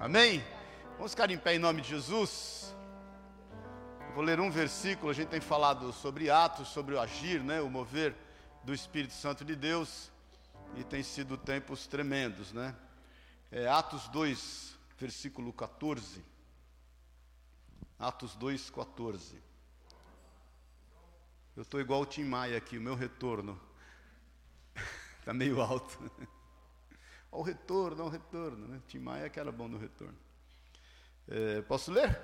Amém? Vamos ficar em pé em nome de Jesus. Vou ler um versículo. A gente tem falado sobre Atos, sobre o agir, né, o mover do Espírito Santo de Deus, e tem sido tempos tremendos, né? É Atos 2, versículo 14. Atos 2, 14. Eu estou igual o Tim Maia aqui, o meu retorno está meio alto. Olha o retorno, olha o retorno. Né? Tim Maia que era bom no retorno. É, posso ler?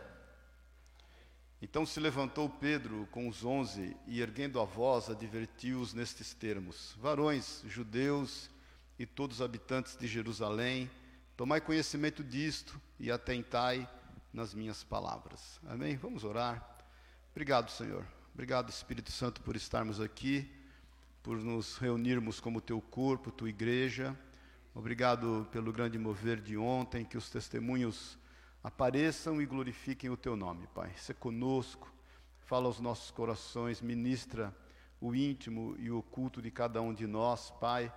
Então se levantou Pedro com os onze e, erguendo a voz, advertiu-os nestes termos: Varões, judeus e todos os habitantes de Jerusalém, tomai conhecimento disto e atentai nas minhas palavras. Amém? Vamos orar. Obrigado, Senhor. Obrigado, Espírito Santo, por estarmos aqui, por nos reunirmos como teu corpo, tua igreja. Obrigado pelo grande mover de ontem, que os testemunhos apareçam e glorifiquem o teu nome, Pai. Se conosco, fala aos nossos corações, ministra o íntimo e o oculto de cada um de nós, Pai.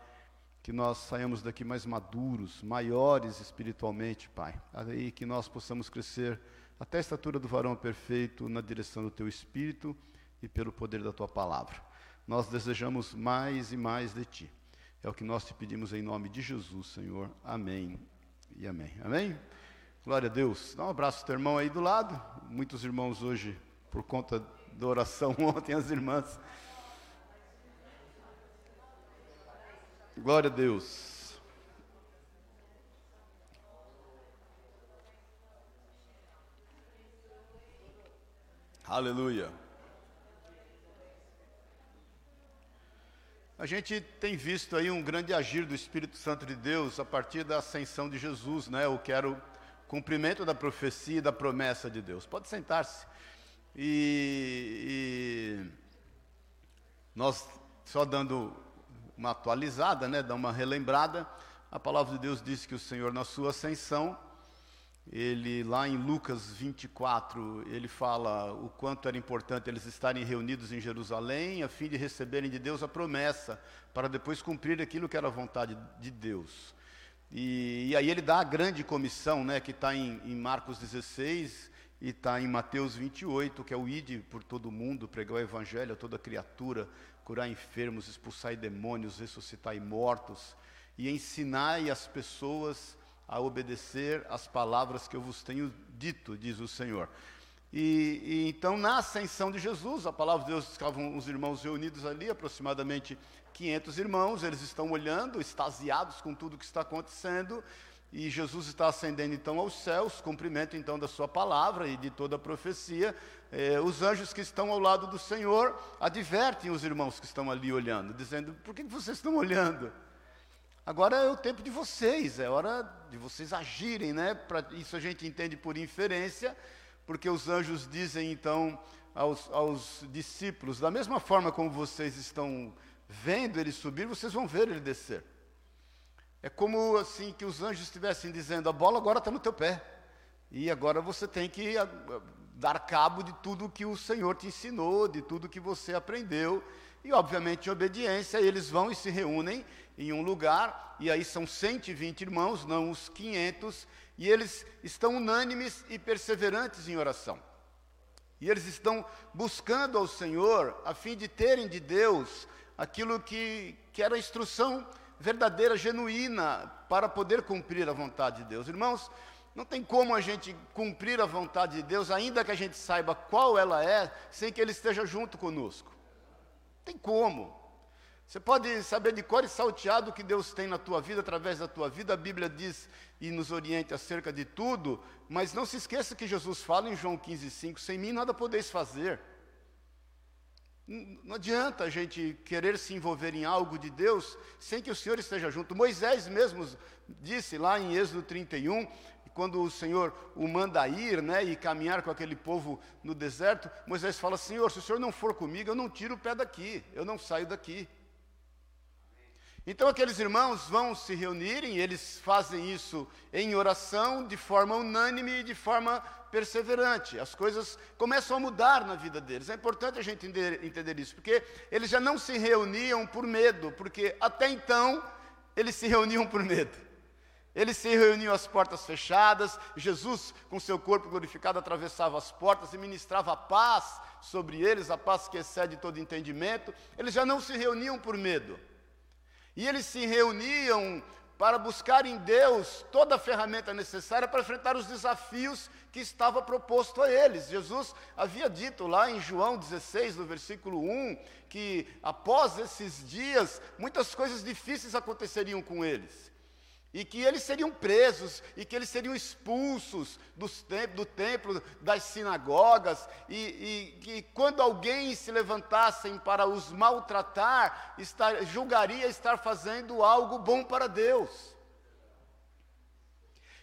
Que nós saímos daqui mais maduros, maiores espiritualmente, Pai. Aí que nós possamos crescer até a estatura do varão perfeito na direção do teu espírito e pelo poder da tua palavra. Nós desejamos mais e mais de ti. É o que nós te pedimos em nome de Jesus, Senhor. Amém e amém. Amém? Glória a Deus. Dá um abraço ao teu irmão aí do lado. Muitos irmãos hoje, por conta da oração ontem, as irmãs. Glória a Deus. Aleluia. A gente tem visto aí um grande agir do Espírito Santo de Deus a partir da ascensão de Jesus, né? Eu quero cumprimento da profecia e da promessa de Deus. Pode sentar-se. E, e, nós só dando uma atualizada, né, dar uma relembrada, a palavra de Deus diz que o Senhor na sua ascensão ele lá em Lucas 24, ele fala o quanto era importante eles estarem reunidos em Jerusalém, a fim de receberem de Deus a promessa, para depois cumprir aquilo que era a vontade de Deus. E, e aí ele dá a grande comissão, né, que está em, em, Marcos 16 e está em Mateus 28, que é o ide por todo mundo, pregar o evangelho a toda criatura, curar enfermos, expulsar demônios, ressuscitar mortos, e ensinar as pessoas a obedecer às palavras que eu vos tenho dito, diz o Senhor. E, e, então, na ascensão de Jesus, a palavra de Deus, estavam os irmãos reunidos ali, aproximadamente 500 irmãos, eles estão olhando, extasiados com tudo que está acontecendo, e Jesus está ascendendo então aos céus, cumprimento então da sua palavra e de toda a profecia. Eh, os anjos que estão ao lado do Senhor advertem os irmãos que estão ali olhando, dizendo: Por que vocês estão olhando? Agora é o tempo de vocês, é hora de vocês agirem, né? Pra, isso a gente entende por inferência, porque os anjos dizem então aos, aos discípulos: da mesma forma como vocês estão vendo ele subir, vocês vão ver ele descer. É como assim que os anjos estivessem dizendo: a bola agora está no teu pé. E agora você tem que dar cabo de tudo que o Senhor te ensinou, de tudo que você aprendeu. E, obviamente, em obediência, eles vão e se reúnem em um lugar, e aí são 120 irmãos, não os 500, e eles estão unânimes e perseverantes em oração. E eles estão buscando ao Senhor a fim de terem de Deus aquilo que, que era a instrução verdadeira, genuína, para poder cumprir a vontade de Deus. Irmãos, não tem como a gente cumprir a vontade de Deus, ainda que a gente saiba qual ela é, sem que Ele esteja junto conosco. Tem como. Você pode saber de cor e salteado o que Deus tem na tua vida, através da tua vida. A Bíblia diz e nos orienta acerca de tudo, mas não se esqueça que Jesus fala em João 15,5: sem mim nada podeis fazer. Não adianta a gente querer se envolver em algo de Deus sem que o Senhor esteja junto. Moisés mesmo disse lá em Êxodo 31, quando o Senhor o manda ir né, e caminhar com aquele povo no deserto, Moisés fala: Senhor, se o Senhor não for comigo, eu não tiro o pé daqui, eu não saio daqui. Então aqueles irmãos vão se reunirem, eles fazem isso em oração, de forma unânime e de forma perseverante. As coisas começam a mudar na vida deles. É importante a gente entender, entender isso, porque eles já não se reuniam por medo, porque até então eles se reuniam por medo. Eles se reuniam às portas fechadas, Jesus, com seu corpo glorificado, atravessava as portas e ministrava a paz sobre eles, a paz que excede todo entendimento. Eles já não se reuniam por medo. E eles se reuniam para buscar em Deus toda a ferramenta necessária para enfrentar os desafios que estava proposto a eles. Jesus havia dito lá em João 16, no versículo 1, que após esses dias, muitas coisas difíceis aconteceriam com eles e que eles seriam presos, e que eles seriam expulsos tem do templo, das sinagogas, e, que quando alguém se levantassem para os maltratar, estar, julgaria estar fazendo algo bom para Deus.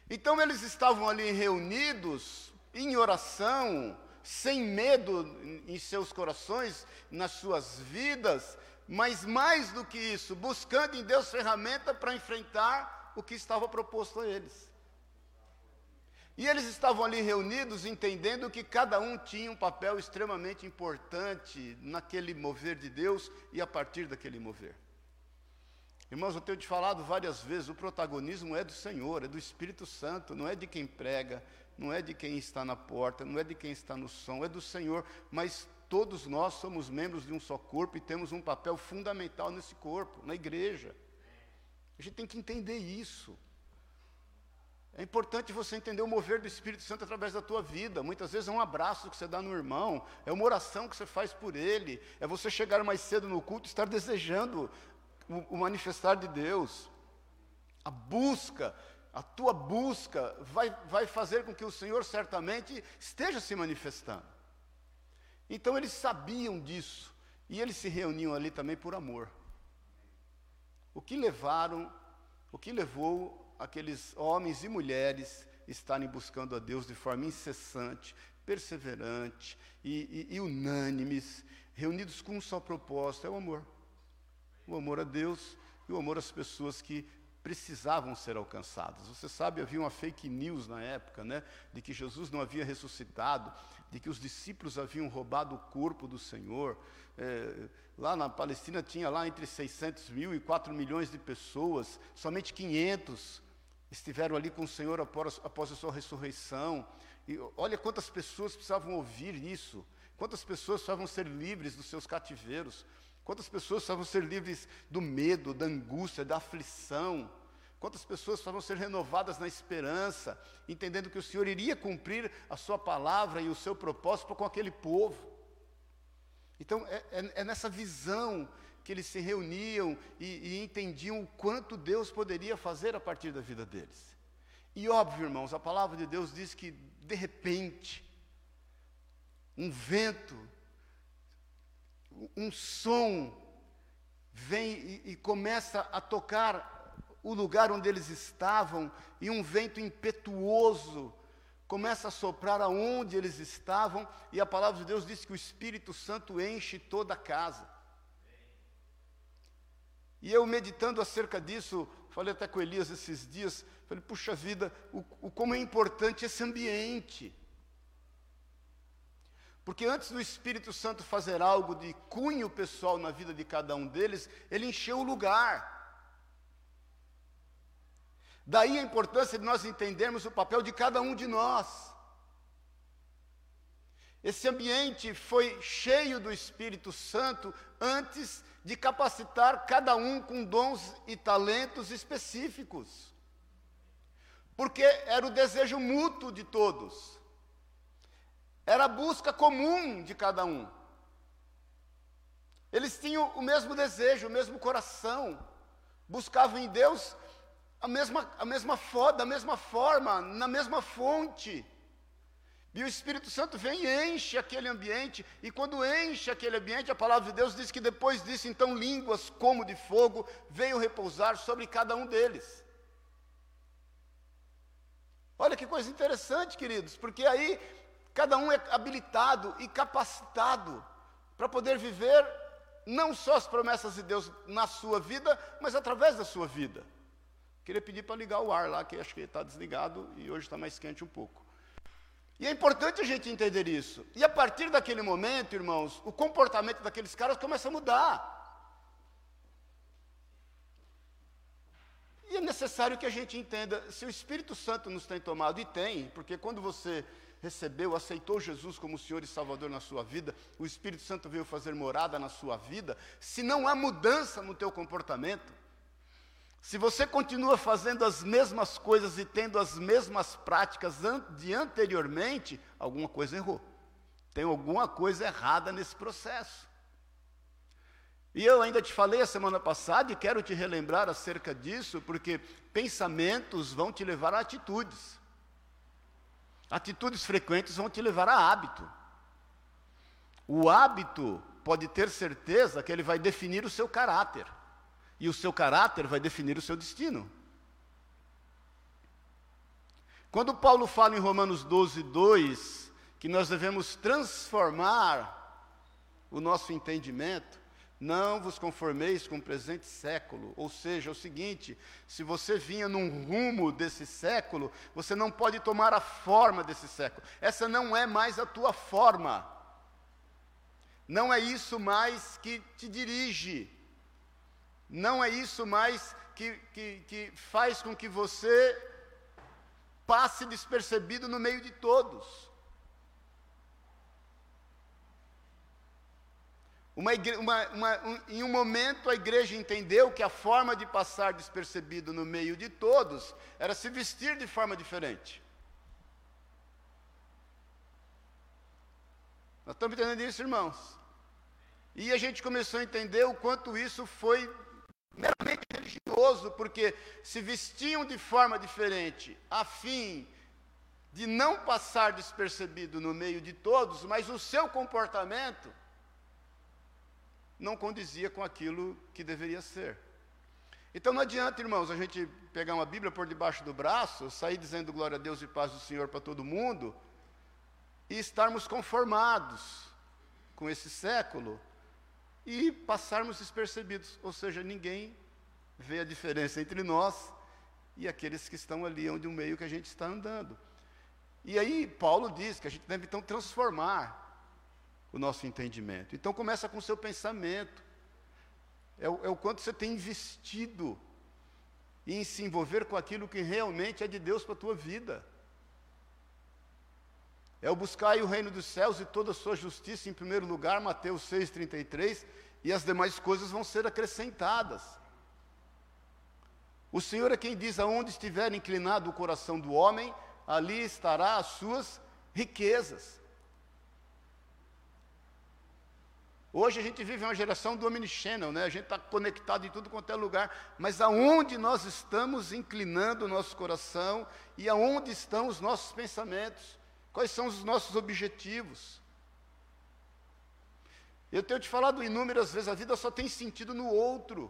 Então eles estavam ali reunidos em oração, sem medo em seus corações, nas suas vidas, mas mais do que isso, buscando em Deus ferramenta para enfrentar o que estava proposto a eles. E eles estavam ali reunidos entendendo que cada um tinha um papel extremamente importante naquele mover de Deus e a partir daquele mover. Irmãos, eu tenho te falado várias vezes, o protagonismo é do Senhor, é do Espírito Santo, não é de quem prega, não é de quem está na porta, não é de quem está no som, é do Senhor, mas todos nós somos membros de um só corpo e temos um papel fundamental nesse corpo, na igreja. A gente tem que entender isso. É importante você entender o mover do Espírito Santo através da tua vida. Muitas vezes é um abraço que você dá no irmão, é uma oração que você faz por ele, é você chegar mais cedo no culto e estar desejando o, o manifestar de Deus. A busca, a tua busca vai, vai fazer com que o Senhor certamente esteja se manifestando. Então eles sabiam disso e eles se reuniam ali também por amor. O que levaram, o que levou aqueles homens e mulheres estarem buscando a Deus de forma incessante, perseverante e, e, e unânimes, reunidos com um só propósito, é o amor. O amor a Deus e o amor às pessoas que precisavam ser alcançadas. Você sabe, havia uma fake news na época, né, de que Jesus não havia ressuscitado, de que os discípulos haviam roubado o corpo do Senhor. É, lá na Palestina tinha lá entre 600 mil e 4 milhões de pessoas, somente 500 estiveram ali com o Senhor após, após a sua ressurreição. E olha quantas pessoas precisavam ouvir isso, quantas pessoas precisavam ser livres dos seus cativeiros, quantas pessoas precisavam ser livres do medo, da angústia, da aflição. Quantas pessoas precisavam ser renovadas na esperança, entendendo que o Senhor iria cumprir a sua palavra e o seu propósito com aquele povo. Então, é, é, é nessa visão que eles se reuniam e, e entendiam o quanto Deus poderia fazer a partir da vida deles. E óbvio, irmãos, a palavra de Deus diz que, de repente, um vento, um som, vem e, e começa a tocar o lugar onde eles estavam, e um vento impetuoso começa a soprar aonde eles estavam, e a palavra de Deus diz que o Espírito Santo enche toda a casa. E eu meditando acerca disso, falei até com Elias esses dias, falei, puxa vida, o, o como é importante esse ambiente. Porque antes do Espírito Santo fazer algo de cunho pessoal na vida de cada um deles, ele encheu o lugar. Daí a importância de nós entendermos o papel de cada um de nós. Esse ambiente foi cheio do Espírito Santo antes de capacitar cada um com dons e talentos específicos. Porque era o desejo mútuo de todos. Era a busca comum de cada um. Eles tinham o mesmo desejo, o mesmo coração. Buscavam em Deus a mesma, a mesma da mesma forma, na mesma fonte. E o Espírito Santo vem e enche aquele ambiente, e quando enche aquele ambiente, a palavra de Deus diz que depois disso, então, línguas como de fogo veio repousar sobre cada um deles. Olha que coisa interessante, queridos, porque aí cada um é habilitado e capacitado para poder viver não só as promessas de Deus na sua vida, mas através da sua vida. Queria pedir para ligar o ar lá, que acho que está desligado e hoje está mais quente um pouco. E é importante a gente entender isso. E a partir daquele momento, irmãos, o comportamento daqueles caras começa a mudar. E é necessário que a gente entenda, se o Espírito Santo nos tem tomado, e tem, porque quando você recebeu, aceitou Jesus como Senhor e Salvador na sua vida, o Espírito Santo veio fazer morada na sua vida, se não há mudança no teu comportamento, se você continua fazendo as mesmas coisas e tendo as mesmas práticas de anteriormente, alguma coisa errou. Tem alguma coisa errada nesse processo. E eu ainda te falei a semana passada e quero te relembrar acerca disso, porque pensamentos vão te levar a atitudes. Atitudes frequentes vão te levar a hábito. O hábito pode ter certeza que ele vai definir o seu caráter. E o seu caráter vai definir o seu destino. Quando Paulo fala em Romanos 12, 2, que nós devemos transformar o nosso entendimento, não vos conformeis com o presente século. Ou seja, é o seguinte: se você vinha num rumo desse século, você não pode tomar a forma desse século. Essa não é mais a tua forma. Não é isso mais que te dirige. Não é isso mais que, que, que faz com que você passe despercebido no meio de todos. Uma uma, uma, um, em um momento a igreja entendeu que a forma de passar despercebido no meio de todos era se vestir de forma diferente. Nós estamos entendendo isso, irmãos? E a gente começou a entender o quanto isso foi meramente religioso, porque se vestiam de forma diferente, a fim de não passar despercebido no meio de todos, mas o seu comportamento não condizia com aquilo que deveria ser. Então não adianta, irmãos, a gente pegar uma Bíblia por debaixo do braço, sair dizendo glória a Deus e paz do Senhor para todo mundo, e estarmos conformados com esse século e passarmos despercebidos, ou seja, ninguém vê a diferença entre nós e aqueles que estão ali onde o meio que a gente está andando. E aí Paulo diz que a gente deve então transformar o nosso entendimento. Então começa com o seu pensamento. É o, é o quanto você tem investido em se envolver com aquilo que realmente é de Deus para a tua vida. É o buscar o reino dos céus e toda a sua justiça em primeiro lugar, Mateus 6,33, e as demais coisas vão ser acrescentadas. O Senhor é quem diz: aonde estiver inclinado o coração do homem, ali estará as suas riquezas. Hoje a gente vive uma geração do omnichannel, né? A gente está conectado em tudo quanto é lugar, mas aonde nós estamos inclinando o nosso coração e aonde estão os nossos pensamentos? Quais são os nossos objetivos? Eu tenho te falado inúmeras vezes, a vida só tem sentido no outro.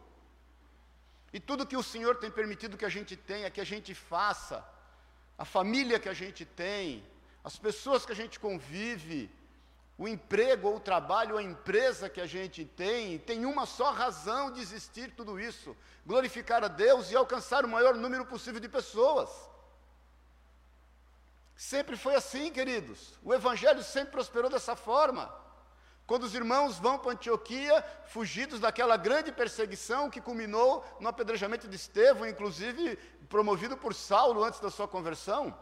E tudo que o Senhor tem permitido que a gente tenha, que a gente faça, a família que a gente tem, as pessoas que a gente convive, o emprego ou o trabalho ou a empresa que a gente tem, tem uma só razão de existir tudo isso: glorificar a Deus e alcançar o maior número possível de pessoas. Sempre foi assim, queridos. O Evangelho sempre prosperou dessa forma. Quando os irmãos vão para Antioquia, fugidos daquela grande perseguição que culminou no apedrejamento de Estevão, inclusive promovido por Saulo antes da sua conversão.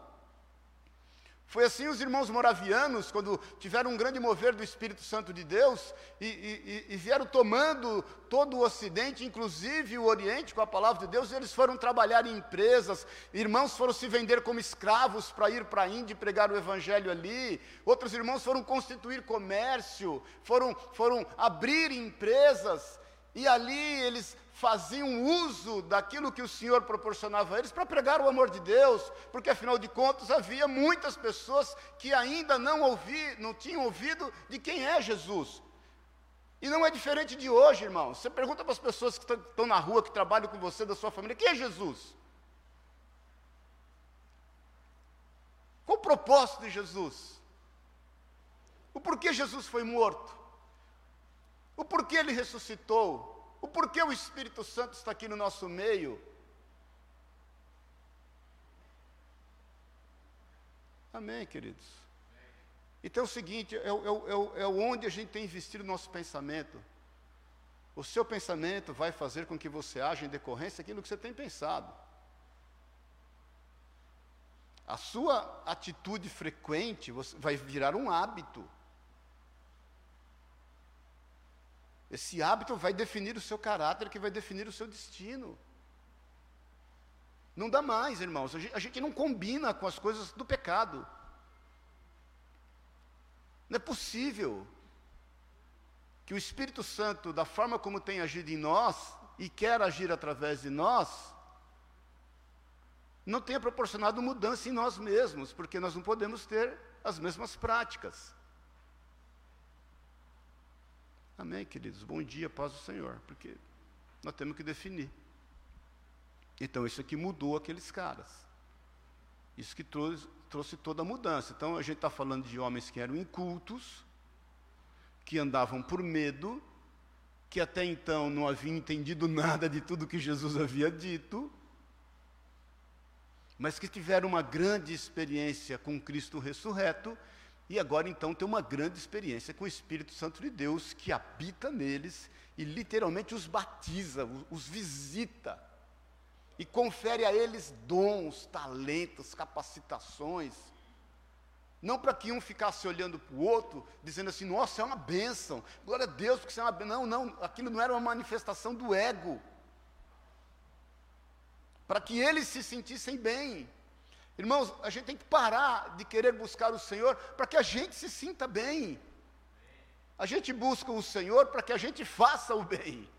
Foi assim os irmãos moravianos, quando tiveram um grande mover do Espírito Santo de Deus e, e, e, vieram tomando todo o Ocidente, inclusive o Oriente, com a palavra de Deus, eles foram trabalhar em empresas, irmãos foram se vender como escravos para ir para a Índia e pregar o Evangelho ali, outros irmãos foram constituir comércio, foram, foram abrir empresas, e ali eles faziam uso daquilo que o Senhor proporcionava a eles para pregar o amor de Deus, porque afinal de contas havia muitas pessoas que ainda não ouvi, não tinham ouvido de quem é Jesus. E não é diferente de hoje, irmão. Você pergunta para as pessoas que estão na rua, que trabalham com você, da sua família, quem é Jesus? Qual o propósito de Jesus? O porquê Jesus foi morto? O porquê ele ressuscitou? O porquê o Espírito Santo está aqui no nosso meio? Amém, queridos? Então é o seguinte: é, é, é, é onde a gente tem investido o nosso pensamento. O seu pensamento vai fazer com que você haja em decorrência daquilo que você tem pensado. A sua atitude frequente vai virar um hábito. Esse hábito vai definir o seu caráter, que vai definir o seu destino. Não dá mais, irmãos. A gente, não combina com as coisas do pecado. Não é possível que o Espírito Santo, da forma como tem agido em nós e quer agir através de nós, não tenha proporcionado mudança em nós mesmos, porque nós não podemos ter as mesmas práticas. Amém, queridos? Bom dia, paz do Senhor, porque nós temos que definir. Então, isso aqui mudou aqueles caras. Isso que trouxe, trouxe toda a mudança. Então, a gente está falando de homens que eram incultos, que andavam por medo, que até então não haviam entendido nada de tudo que Jesus havia dito, mas que tiveram uma grande experiência com Cristo ressurreto e agora então tem uma grande experiência com o Espírito Santo de Deus que habita neles e literalmente os batiza, os visita e confere a eles dons, talentos, capacitações. Não para que um ficasse olhando para o outro, dizendo assim, nossa, é uma bênção, glória a Deus, porque isso é uma bênção. Não, não, aquilo não era uma manifestação do ego. Para que eles se sentissem bem. Irmãos, a gente tem que parar de querer buscar o Senhor para que a gente se sinta bem. A gente busca o Senhor para que a gente faça o bem.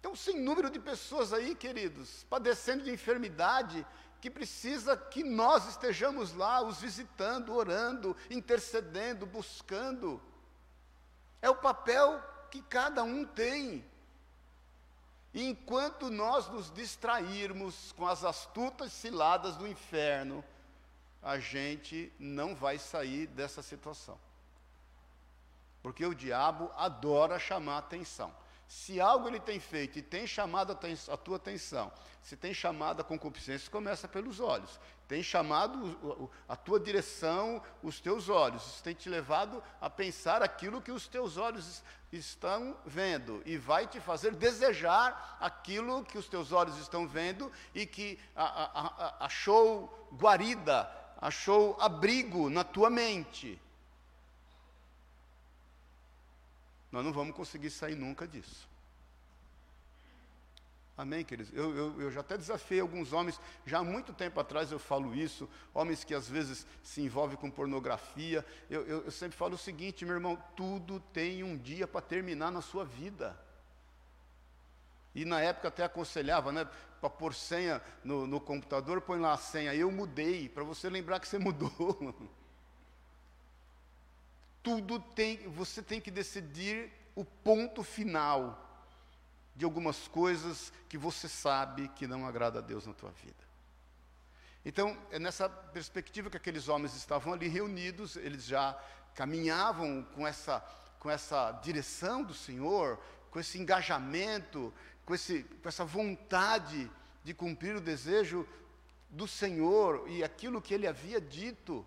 Então, sem número de pessoas aí, queridos, padecendo de enfermidade, que precisa que nós estejamos lá, os visitando, orando, intercedendo, buscando. É o papel que cada um tem. Enquanto nós nos distrairmos com as astutas ciladas do inferno, a gente não vai sair dessa situação. Porque o diabo adora chamar atenção. Se algo ele tem feito e tem chamado a, tua atenção, se tem chamado a concupiscência, começa pelos olhos. Tem chamado a tua direção, os teus olhos. Isso tem te levado a pensar aquilo que os teus olhos estão vendo. E vai te fazer desejar aquilo que os teus olhos estão vendo e que achou guarida, achou abrigo na tua mente. Nós não vamos conseguir sair nunca disso. Amém, queridos? Eu, eu, eu, já até desafiei alguns homens, já há muito tempo atrás eu falo isso, homens que às vezes se envolvem com pornografia. Eu, eu, eu sempre falo o seguinte, meu irmão: tudo tem um dia para terminar na sua vida. E na época até aconselhava, né? Para pôr senha no, no computador, põe lá a senha. Eu mudei, para você lembrar que você mudou. Tudo tem, você tem que decidir o ponto final de algumas coisas que você sabe que não agrada a Deus na tua vida. Então, é nessa perspectiva que aqueles homens estavam ali reunidos, eles já caminhavam com essa, com essa direção do Senhor, com esse engajamento, com, esse, com essa vontade de cumprir o desejo do Senhor e aquilo que ele havia dito.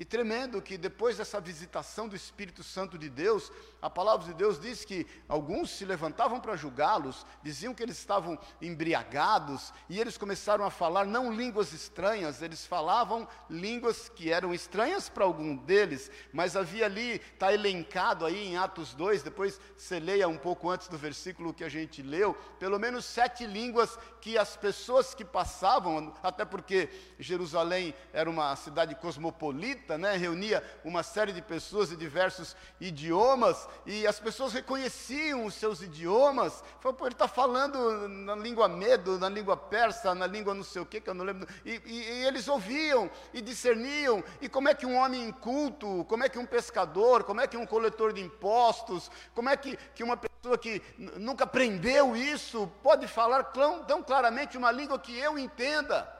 E tremendo que depois dessa visitação do Espírito Santo de Deus, a palavra de Deus diz que alguns se levantavam para julgá-los, diziam que eles estavam embriagados, e eles começaram a falar não línguas estranhas, eles falavam línguas que eram estranhas para algum deles, mas havia ali, está elencado aí em Atos 2, depois você leia um pouco antes do versículo que a gente leu, pelo menos sete línguas que as pessoas que passavam, até porque Jerusalém era uma cidade cosmopolita, né, reunia uma série de pessoas de diversos idiomas, e as pessoas reconheciam os seus idiomas. Falaram, pô, ele está falando na língua medo, na língua persa, na língua não sei o que, que eu não lembro. E, e, e eles ouviam e discerniam. E como é que um homem inculto, como é que um pescador, como é que um coletor de impostos, como é que, que uma pessoa que nunca aprendeu isso pode falar tão, tão claramente uma língua que eu entenda?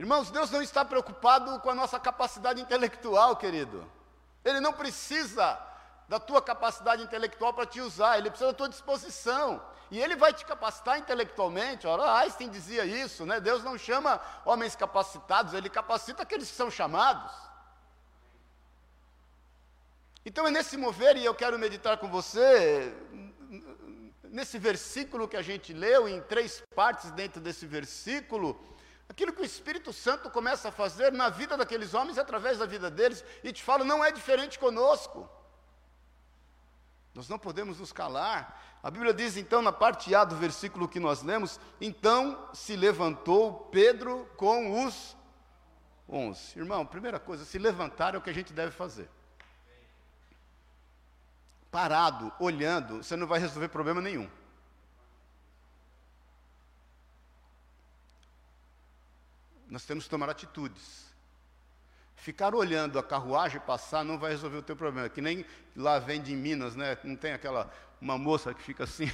Irmãos, Deus não está preocupado com a nossa capacidade intelectual, querido. Ele não precisa da tua capacidade intelectual para te usar, ele precisa da tua disposição. E ele vai te capacitar intelectualmente. Ora, Einstein dizia isso, né? Deus não chama homens capacitados, ele capacita aqueles que são chamados. Então é nesse mover, e eu quero meditar com você, nesse versículo que a gente leu, em três partes dentro desse versículo, aquilo que o Espírito Santo começa a fazer na vida daqueles homens através da vida deles, e te falo, não é diferente conosco. Nós não podemos nos calar. A Bíblia diz então, na parte A do versículo que nós lemos: Então se levantou Pedro com os onze. Irmão, primeira coisa, se levantar é o que a gente deve fazer. Parado, olhando, você não vai resolver problema nenhum. Nós temos que tomar atitudes. Ficar olhando a carruagem passar não vai resolver o teu problema. Que nem lá vende em Minas, né? Não tem aquela uma moça que fica assim,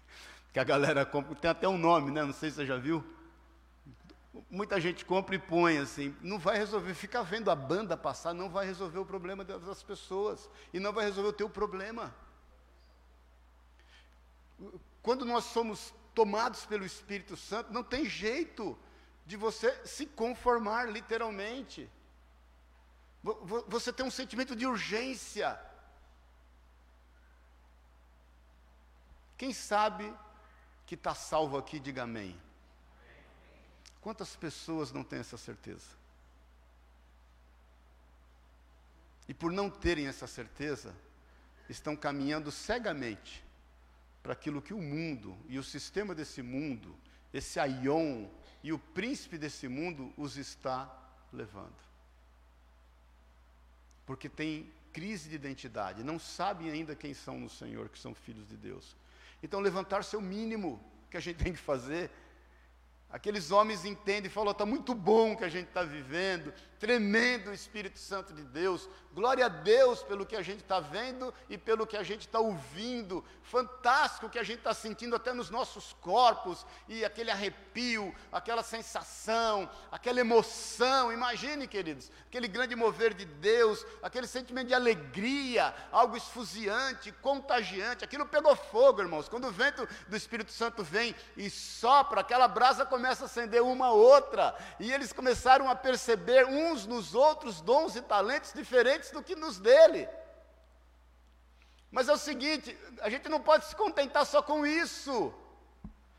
que a galera compra, tem até um nome, né? Não sei se você já viu. Muita gente compra e põe assim, não vai resolver, fica vendo a banda passar, não vai resolver o problema das pessoas e não vai resolver o teu problema. Quando nós somos tomados pelo Espírito Santo, não tem jeito de você se conformar literalmente. Você tem um sentimento de urgência. Quem sabe que está salvo aqui, diga amém. Quantas pessoas não têm essa certeza? E por não terem essa certeza, estão caminhando cegamente para aquilo que o mundo e o sistema desse mundo, esse aion e o príncipe desse mundo os está levando porque tem crise de identidade, não sabem ainda quem são no Senhor, que são filhos de Deus. Então, levantar-se é o mínimo que a gente tem que fazer Aqueles homens entendem e falam: está muito bom que a gente está vivendo, tremendo Espírito Santo de Deus, glória a Deus pelo que a gente está vendo e pelo que a gente está ouvindo, fantástico o que a gente está sentindo até nos nossos corpos, e aquele arrepio, aquela sensação, aquela emoção. Imagine, queridos, aquele grande mover de Deus, aquele sentimento de alegria, algo esfuziante, contagiante, aquilo pegou fogo, irmãos. Quando o vento do Espírito Santo vem e sopra, aquela brasa começa a acender uma outra, e eles começaram a perceber uns nos outros dons e talentos diferentes do que nos dele. Mas é o seguinte, a gente não pode se contentar só com isso.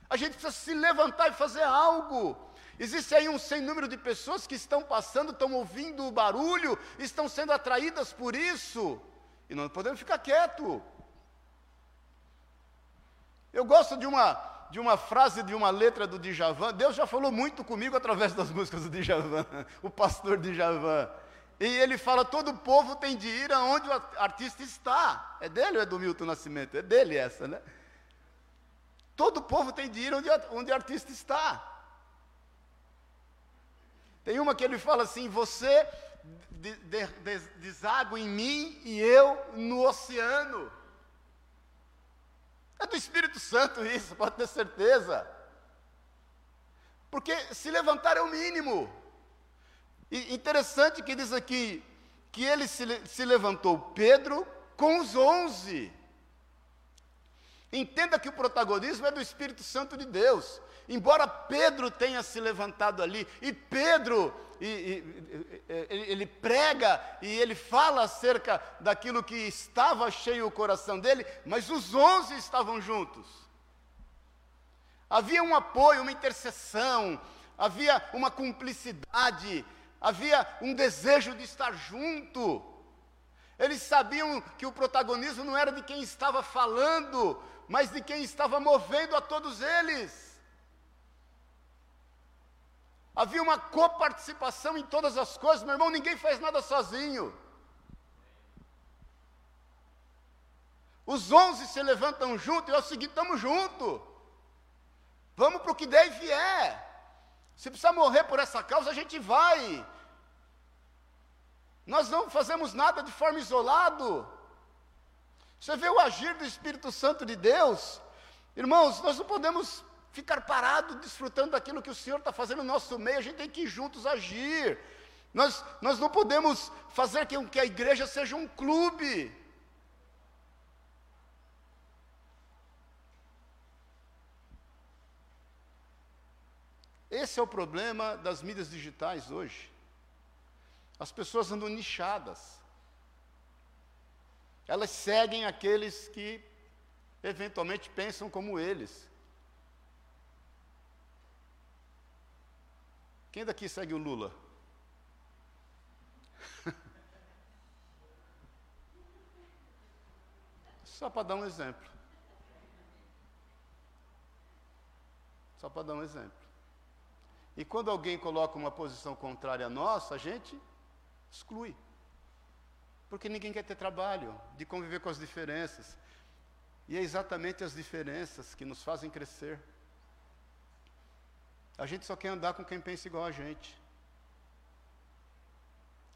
A gente precisa se levantar e fazer algo. Existe aí um sem número de pessoas que estão passando, estão ouvindo o barulho, estão sendo atraídas por isso. E não podemos ficar quieto. Eu gosto de uma de uma frase de uma letra do Djavan. Deus já falou muito comigo através das músicas do Djavan, o pastor Djavan. E ele fala: todo povo tem de ir aonde o artista está. É dele ou é do Milton Nascimento? É dele essa, né? Todo povo tem de ir onde, onde o artista está. Tem uma que ele fala assim: você de, de, de, deságua em mim e eu no oceano. É do Espírito Santo isso, pode ter certeza. Porque se levantar é o mínimo. E interessante que diz aqui que ele se, se levantou, Pedro, com os onze. Entenda que o protagonismo é do Espírito Santo de Deus. Embora Pedro tenha se levantado ali, e Pedro e, e, ele prega e ele fala acerca daquilo que estava cheio o coração dele, mas os onze estavam juntos. Havia um apoio, uma intercessão, havia uma cumplicidade, havia um desejo de estar junto. Eles sabiam que o protagonismo não era de quem estava falando, mas de quem estava movendo a todos eles. Havia uma coparticipação em todas as coisas, meu irmão, ninguém faz nada sozinho. Os onze se levantam juntos e é o seguinte: estamos juntos. Vamos para o que der e vier. Se precisar morrer por essa causa, a gente vai. Nós não fazemos nada de forma isolado. Você vê o agir do Espírito Santo de Deus. Irmãos, nós não podemos ficar parado desfrutando daquilo que o Senhor está fazendo no nosso meio, a gente tem que juntos agir. Nós, nós não podemos fazer com que a igreja seja um clube. Esse é o problema das mídias digitais hoje. As pessoas andam nichadas. Elas seguem aqueles que eventualmente pensam como eles. Quem daqui segue o Lula? Só para dar um exemplo. Só para dar um exemplo. E quando alguém coloca uma posição contrária à nossa, a gente exclui. Porque ninguém quer ter trabalho de conviver com as diferenças. E é exatamente as diferenças que nos fazem crescer. A gente só quer andar com quem pensa igual a gente.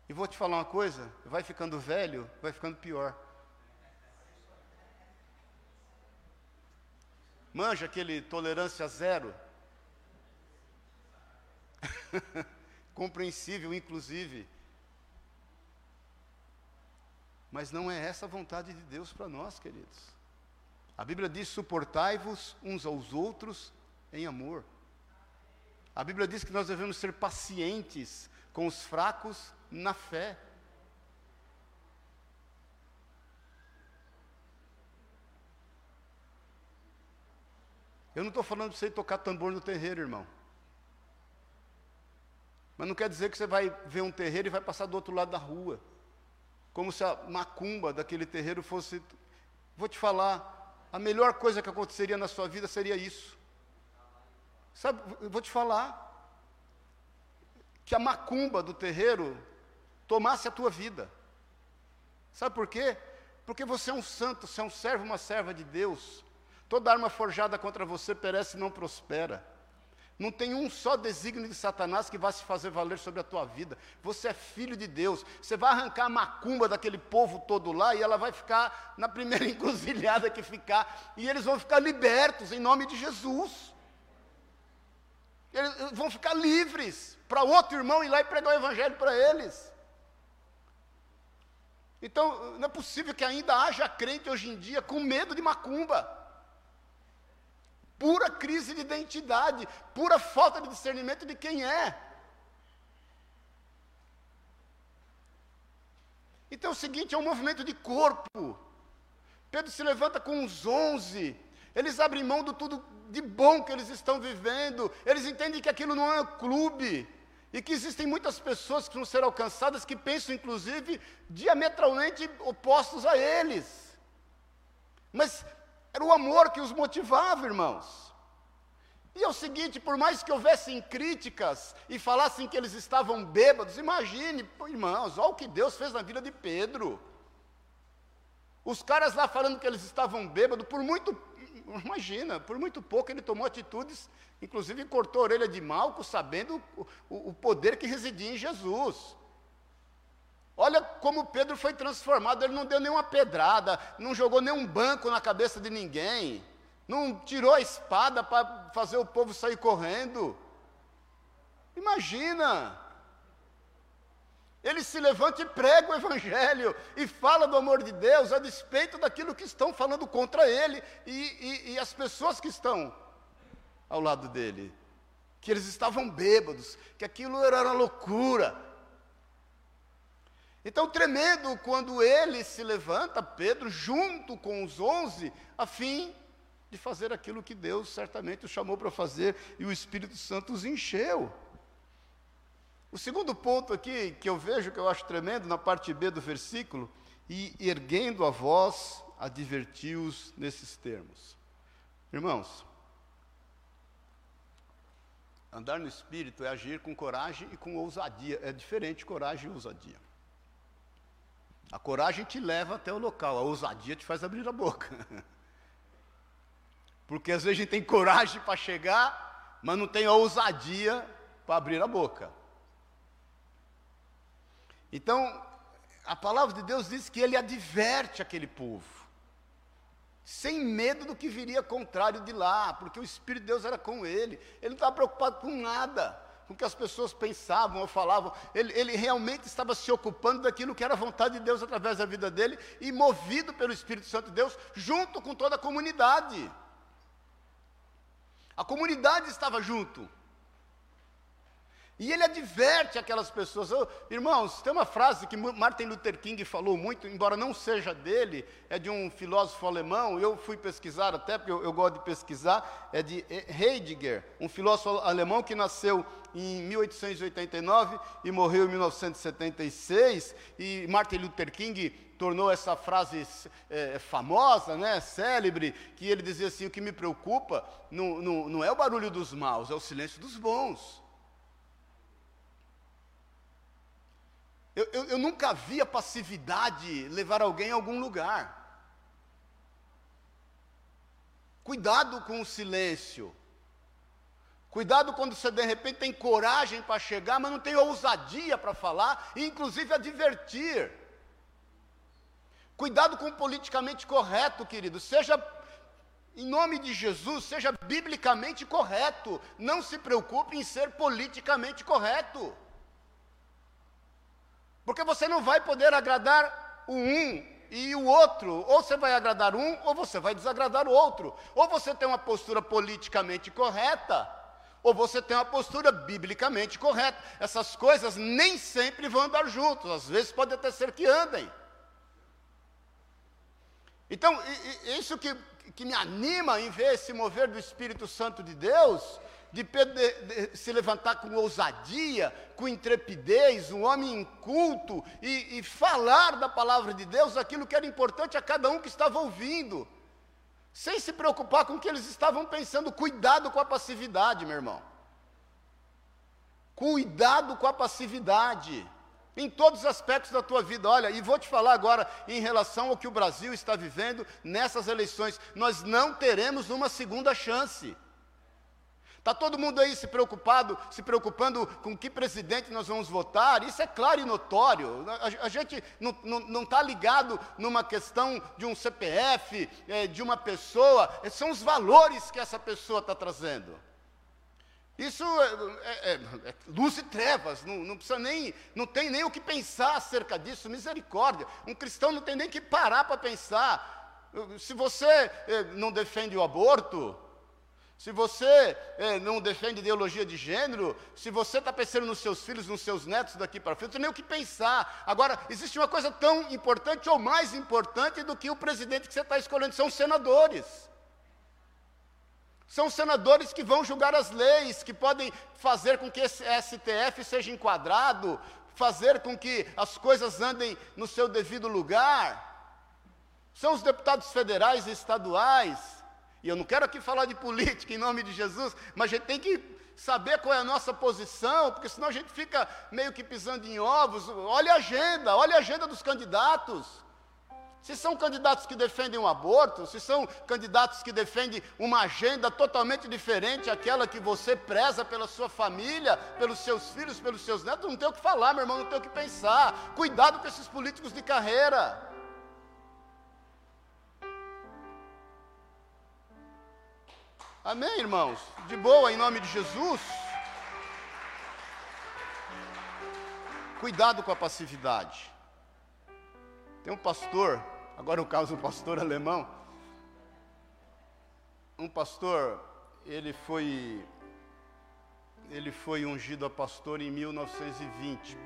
E vou te falar uma coisa: vai ficando velho, vai ficando pior. Manja aquele tolerância zero. Compreensível, inclusive. Mas não é essa a vontade de Deus para nós, queridos. A Bíblia diz: suportai-vos uns aos outros em amor. A Bíblia diz que nós devemos ser pacientes com os fracos na fé. Eu não estou falando para você tocar tambor no terreiro, irmão. Mas não quer dizer que você vai ver um terreiro e vai passar do outro lado da rua. Como se a macumba daquele terreiro fosse. Vou te falar, a melhor coisa que aconteceria na sua vida seria isso. Sabe, eu vou te falar. Que a macumba do terreiro tomasse a tua vida. Sabe por quê? Porque você é um santo, você é um servo, uma serva de Deus. Toda arma forjada contra você perece e não prospera. Não tem um só desígnio de Satanás que vai se fazer valer sobre a tua vida. Você é filho de Deus. Você vai arrancar a macumba daquele povo todo lá e ela vai ficar na primeira encruzilhada que ficar. E eles vão ficar libertos em nome de Jesus. Eles vão ficar livres para outro irmão ir lá e pregar o evangelho para eles. Então, não é possível que ainda haja crente hoje em dia com medo de macumba pura crise de identidade, pura falta de discernimento de quem é. Então é o seguinte: é um movimento de corpo. Pedro se levanta com os onze, eles abrem mão do tudo de bom que eles estão vivendo, eles entendem que aquilo não é um clube, e que existem muitas pessoas que vão ser alcançadas que pensam, inclusive, diametralmente opostos a eles. Mas era o amor que os motivava, irmãos. E é o seguinte: por mais que houvessem críticas e falassem que eles estavam bêbados, imagine, irmãos, olha o que Deus fez na vida de Pedro. Os caras lá falando que eles estavam bêbados, por muito, imagina, por muito pouco ele tomou atitudes, inclusive cortou a orelha de Malco, sabendo o, o, o poder que residia em Jesus. Olha como Pedro foi transformado, ele não deu nenhuma pedrada, não jogou nenhum banco na cabeça de ninguém, não tirou a espada para fazer o povo sair correndo. Imagina! Ele se levanta e prega o Evangelho e fala do amor de Deus a despeito daquilo que estão falando contra ele e, e, e as pessoas que estão ao lado dele. Que eles estavam bêbados, que aquilo era uma loucura, então, tremendo quando ele se levanta, Pedro, junto com os onze, a fim de fazer aquilo que Deus certamente o chamou para fazer e o Espírito Santo os encheu. O segundo ponto aqui que eu vejo, que eu acho tremendo, na parte B do versículo, e erguendo a voz, advertiu-os nesses termos. Irmãos, andar no Espírito é agir com coragem e com ousadia, é diferente coragem e ousadia. A coragem te leva até o local, a ousadia te faz abrir a boca. Porque às vezes a gente tem coragem para chegar, mas não tem a ousadia para abrir a boca. Então, a palavra de Deus diz que ele adverte aquele povo, sem medo do que viria contrário de lá, porque o Espírito de Deus era com ele, ele não estava preocupado com nada com o que as pessoas pensavam ou falavam, ele, ele realmente estava se ocupando daquilo que era vontade de Deus através da vida dele e movido pelo Espírito Santo de Deus, junto com toda a comunidade. A comunidade estava junto. E ele adverte aquelas pessoas. Eu, irmãos, tem uma frase que Martin Luther King falou muito, embora não seja dele, é de um filósofo alemão. Eu fui pesquisar até, porque eu, eu gosto de pesquisar. É de Heidegger, um filósofo alemão que nasceu em 1889 e morreu em 1976. E Martin Luther King tornou essa frase é, famosa, né, célebre, que ele dizia assim: o que me preocupa não, não, não é o barulho dos maus, é o silêncio dos bons. Eu, eu, eu nunca vi a passividade levar alguém a algum lugar. Cuidado com o silêncio. Cuidado quando você de repente tem coragem para chegar, mas não tem ousadia para falar e inclusive advertir. Cuidado com o politicamente correto, querido. Seja em nome de Jesus, seja biblicamente correto. Não se preocupe em ser politicamente correto. Porque você não vai poder agradar o um e o outro. Ou você vai agradar um, ou você vai desagradar o outro. Ou você tem uma postura politicamente correta, ou você tem uma postura biblicamente correta. Essas coisas nem sempre vão andar juntos, às vezes pode até ser que andem. Então, isso que, que me anima em ver esse mover do Espírito Santo de Deus de Pedro se levantar com ousadia, com intrepidez, um homem inculto, e, e falar da palavra de Deus aquilo que era importante a cada um que estava ouvindo, sem se preocupar com o que eles estavam pensando. Cuidado com a passividade, meu irmão. Cuidado com a passividade. Em todos os aspectos da tua vida, olha, e vou te falar agora em relação ao que o Brasil está vivendo nessas eleições. Nós não teremos uma segunda chance. Está todo mundo aí se preocupado, se preocupando com que presidente nós vamos votar, isso é claro e notório. A, a gente não está ligado numa questão de um CPF, é, de uma pessoa, é, são os valores que essa pessoa está trazendo. Isso é, é, é, luz e trevas, não, não, precisa nem, não tem nem o que pensar acerca disso, misericórdia. Um cristão não tem nem que parar para pensar. Se você é, não defende o aborto, se você é, não defende ideologia de gênero, se você está pensando nos seus filhos, nos seus netos daqui para frente, nem o que pensar. Agora, existe uma coisa tão importante ou mais importante do que o presidente que você está escolhendo, são senadores. São senadores que vão julgar as leis, que podem fazer com que esse STF seja enquadrado, fazer com que as coisas andem no seu devido lugar. São os deputados federais e estaduais e eu não quero aqui falar de política em nome de Jesus, mas a gente tem que saber qual é a nossa posição, porque senão a gente fica meio que pisando em ovos. Olha a agenda, olha a agenda dos candidatos. Se são candidatos que defendem o aborto, se são candidatos que defendem uma agenda totalmente diferente daquela que você preza pela sua família, pelos seus filhos, pelos seus netos, não tem o que falar, meu irmão, não tem o que pensar. Cuidado com esses políticos de carreira. Amém, irmãos? De boa, em nome de Jesus. Cuidado com a passividade. Tem um pastor, agora o caso do pastor alemão. Um pastor, ele foi ele foi ungido a pastor em 1920.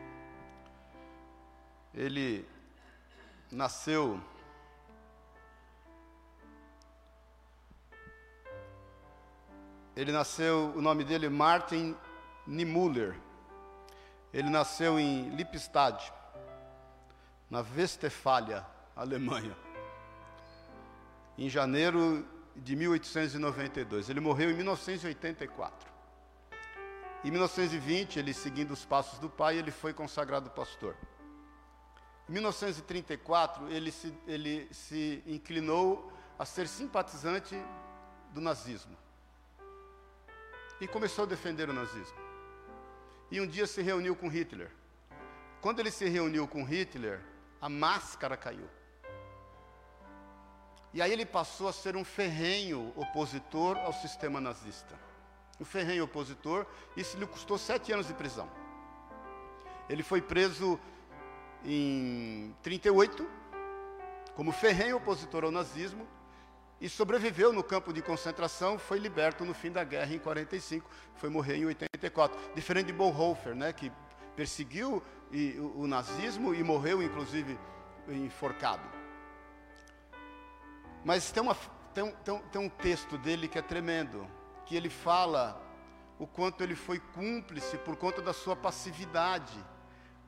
Ele nasceu Ele nasceu, o nome dele é Martin Niemüller. Ele nasceu em Lippstadt, na Westfália, Alemanha, em janeiro de 1892. Ele morreu em 1984. Em 1920, ele seguindo os passos do pai, ele foi consagrado pastor. Em 1934, ele se, ele se inclinou a ser simpatizante do nazismo e começou a defender o nazismo. E um dia se reuniu com Hitler. Quando ele se reuniu com Hitler, a máscara caiu. E aí ele passou a ser um ferrenho opositor ao sistema nazista. Um ferrenho opositor, isso lhe custou sete anos de prisão. Ele foi preso em 38, como ferrenho opositor ao nazismo, e sobreviveu no campo de concentração, foi liberto no fim da guerra em 45, foi morrer em 84. Diferente de Bonhoeffer, né, que perseguiu o, o nazismo e morreu inclusive enforcado. Mas tem, uma, tem, tem, tem um texto dele que é tremendo, que ele fala o quanto ele foi cúmplice por conta da sua passividade,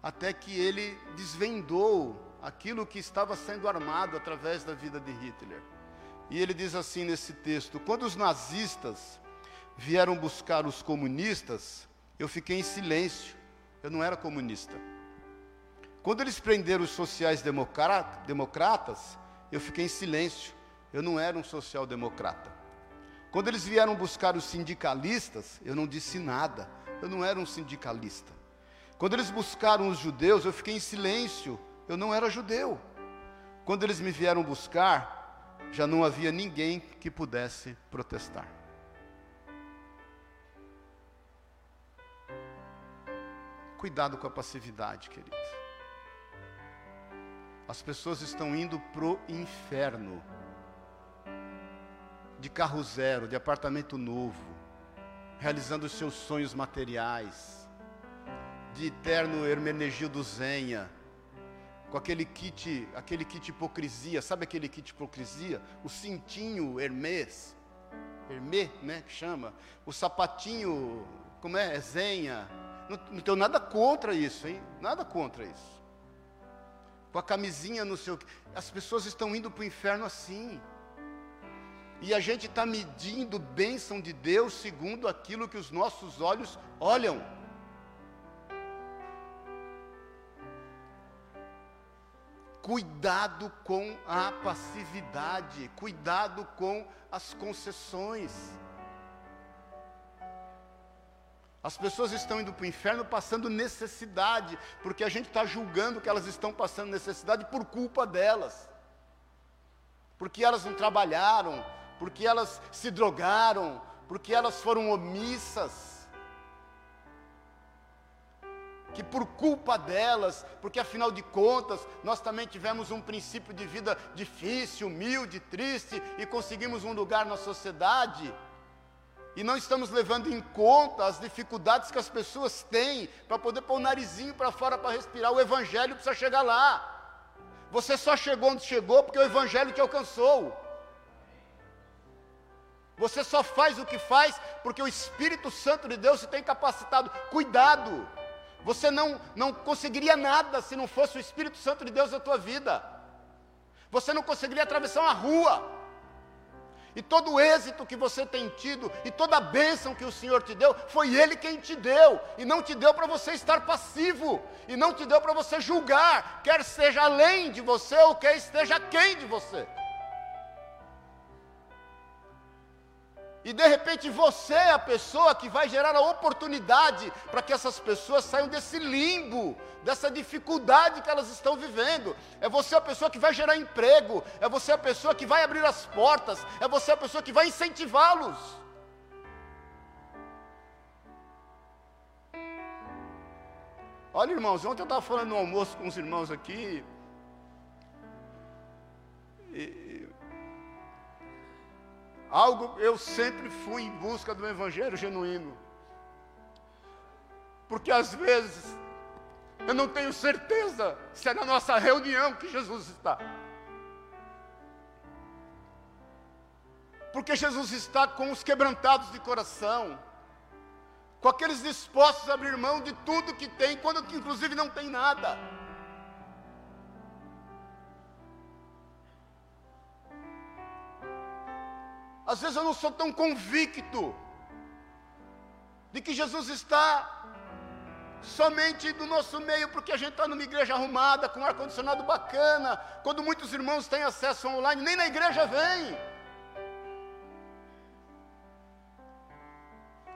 até que ele desvendou aquilo que estava sendo armado através da vida de Hitler. E ele diz assim nesse texto: quando os nazistas vieram buscar os comunistas, eu fiquei em silêncio, eu não era comunista. Quando eles prenderam os sociais democratas, eu fiquei em silêncio, eu não era um social-democrata. Quando eles vieram buscar os sindicalistas, eu não disse nada, eu não era um sindicalista. Quando eles buscaram os judeus, eu fiquei em silêncio, eu não era judeu. Quando eles me vieram buscar, já não havia ninguém que pudesse protestar. Cuidado com a passividade, queridos. As pessoas estão indo pro inferno. De carro zero, de apartamento novo, realizando os seus sonhos materiais, de eterno Hermenegildo Zenha, com aquele kit, aquele kit hipocrisia, sabe aquele kit hipocrisia? O cintinho Hermès, Hermê, né, que chama, o sapatinho, como é, Zenha. Não, não tenho nada contra isso, hein? Nada contra isso. Com a camisinha no seu, as pessoas estão indo para o inferno assim. E a gente está medindo bênção de Deus segundo aquilo que os nossos olhos olham. Cuidado com a passividade, cuidado com as concessões. As pessoas estão indo para o inferno passando necessidade, porque a gente está julgando que elas estão passando necessidade por culpa delas, porque elas não trabalharam, porque elas se drogaram, porque elas foram omissas que por culpa delas, porque afinal de contas, nós também tivemos um princípio de vida difícil, humilde, triste e conseguimos um lugar na sociedade. E não estamos levando em conta as dificuldades que as pessoas têm para poder pôr o narizinho para fora para respirar. O evangelho precisa chegar lá. Você só chegou onde chegou porque o evangelho te alcançou. Você só faz o que faz porque o Espírito Santo de Deus se tem capacitado. Cuidado! Você não, não conseguiria nada se não fosse o Espírito Santo de Deus na tua vida. Você não conseguiria atravessar uma rua. E todo o êxito que você tem tido, e toda a bênção que o Senhor te deu, foi Ele quem te deu, e não te deu para você estar passivo, e não te deu para você julgar, quer seja além de você ou quer esteja quem de você. E de repente você é a pessoa que vai gerar a oportunidade para que essas pessoas saiam desse limbo, dessa dificuldade que elas estão vivendo. É você a pessoa que vai gerar emprego, é você a pessoa que vai abrir as portas, é você a pessoa que vai incentivá-los. Olha, irmãos, ontem eu estava falando no almoço com os irmãos aqui. E, Algo eu sempre fui em busca do evangelho genuíno. Porque às vezes eu não tenho certeza se é na nossa reunião que Jesus está. Porque Jesus está com os quebrantados de coração, com aqueles dispostos a abrir mão de tudo que tem, quando inclusive não tem nada. Às vezes eu não sou tão convicto de que Jesus está somente do nosso meio, porque a gente está numa igreja arrumada, com ar-condicionado bacana, quando muitos irmãos têm acesso online, nem na igreja vem.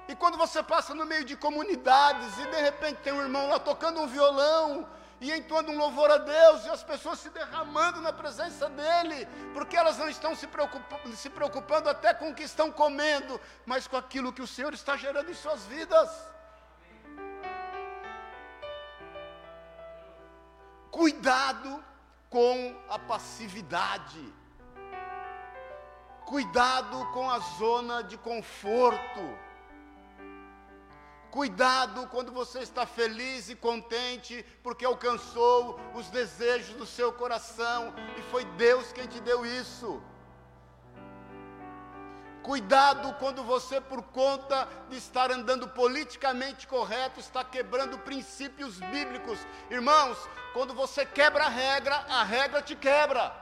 E quando você passa no meio de comunidades e de repente tem um irmão lá tocando um violão, e entoando um louvor a Deus, e as pessoas se derramando na presença dEle, porque elas não estão se preocupando, se preocupando até com o que estão comendo, mas com aquilo que o Senhor está gerando em suas vidas. Cuidado com a passividade. Cuidado com a zona de conforto. Cuidado quando você está feliz e contente porque alcançou os desejos do seu coração e foi Deus quem te deu isso. Cuidado quando você, por conta de estar andando politicamente correto, está quebrando princípios bíblicos. Irmãos, quando você quebra a regra, a regra te quebra.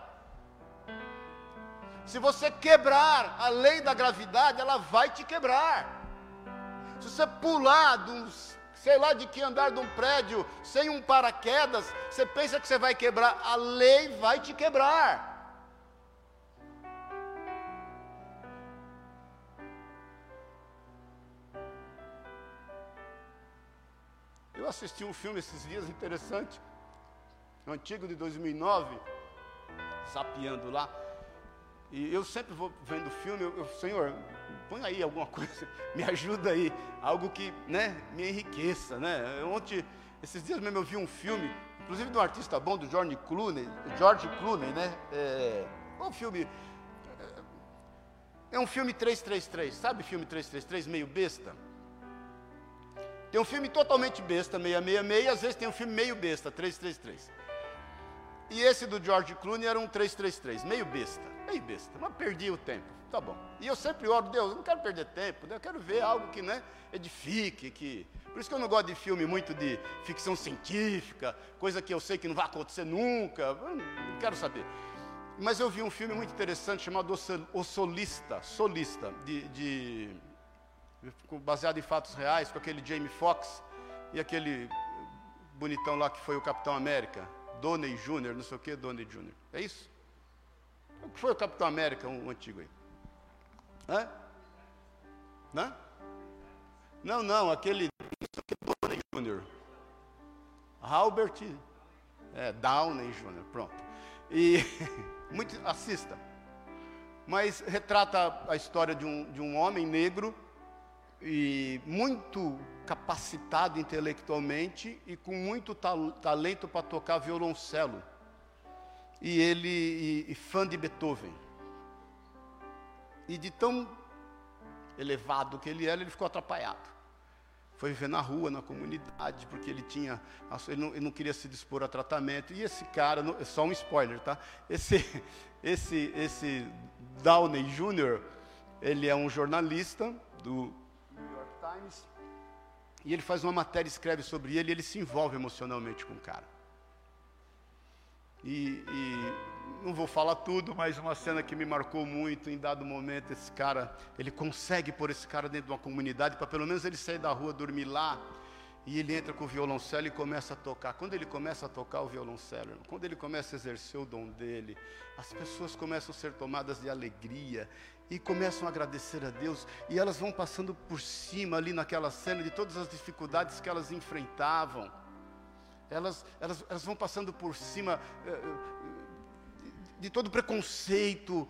Se você quebrar a lei da gravidade, ela vai te quebrar. Se você pular de um, sei lá de que andar de um prédio, sem um paraquedas, você pensa que você vai quebrar, a lei vai te quebrar. Eu assisti um filme esses dias interessante, antigo de 2009, sapeando lá. E eu sempre vou vendo filme, eu, eu, Senhor, põe aí alguma coisa, me ajuda aí, algo que, né, me enriqueça, né? Ontem, esses dias mesmo eu vi um filme, inclusive de um artista bom, do George Clooney, George Clooney, né? É, um filme, é um filme 333, sabe filme 333, meio besta? Tem um filme totalmente besta, 666, e às vezes tem um filme meio besta, 333. E esse do George Clooney era um 333, meio besta, meio besta, mas perdi o tempo, tá bom. E eu sempre oro, Deus, eu não quero perder tempo, eu quero ver algo que né, edifique, que... Por isso que eu não gosto de filme muito de ficção científica, coisa que eu sei que não vai acontecer nunca, não quero saber. Mas eu vi um filme muito interessante chamado O Solista, Solista, de, de baseado em fatos reais, com aquele Jamie Foxx e aquele bonitão lá que foi o Capitão América, Doney Jr., não sei o que, Doney Jr. É isso? O que foi o Capitão América, um, antigo aí? Hã? Hã? Não, não, aquele Doney Jr. Albert é, Downey Jr., pronto. E muito assista. Mas retrata a história de um, de um homem negro e muito capacitado intelectualmente e com muito tal, talento para tocar violoncelo. E ele e, e fã de Beethoven. E de tão elevado que ele era, ele ficou atrapalhado. Foi viver na rua, na comunidade, porque ele tinha. Ele não, ele não queria se dispor a tratamento. E esse cara, é só um spoiler, tá? Esse, esse, esse Downey Jr., ele é um jornalista do Times, e ele faz uma matéria, escreve sobre ele, e ele se envolve emocionalmente com o cara. E, e, não vou falar tudo, mas uma cena que me marcou muito, em dado momento, esse cara, ele consegue pôr esse cara dentro de uma comunidade, para pelo menos ele sair da rua, dormir lá, e ele entra com o violoncelo e começa a tocar. Quando ele começa a tocar o violoncelo, quando ele começa a exercer o dom dele, as pessoas começam a ser tomadas de alegria e começam a agradecer a Deus, e elas vão passando por cima ali naquela cena de todas as dificuldades que elas enfrentavam. Elas, elas, elas vão passando por cima eh, de todo preconceito,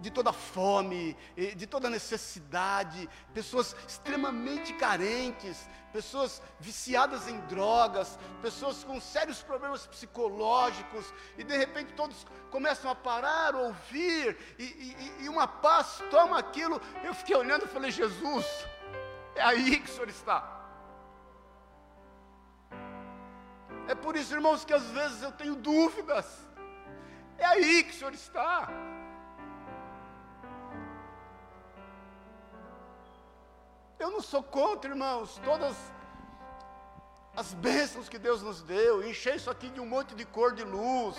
de toda fome, de toda necessidade, pessoas extremamente carentes, pessoas viciadas em drogas, pessoas com sérios problemas psicológicos, e de repente todos começam a parar, ouvir, e, e, e uma paz toma aquilo. Eu fiquei olhando e falei: Jesus, é aí que o Senhor está. É por isso, irmãos, que às vezes eu tenho dúvidas. É aí que o Senhor está. Eu não sou contra, irmãos, todas as bênçãos que Deus nos deu, encher isso aqui de um monte de cor de luz,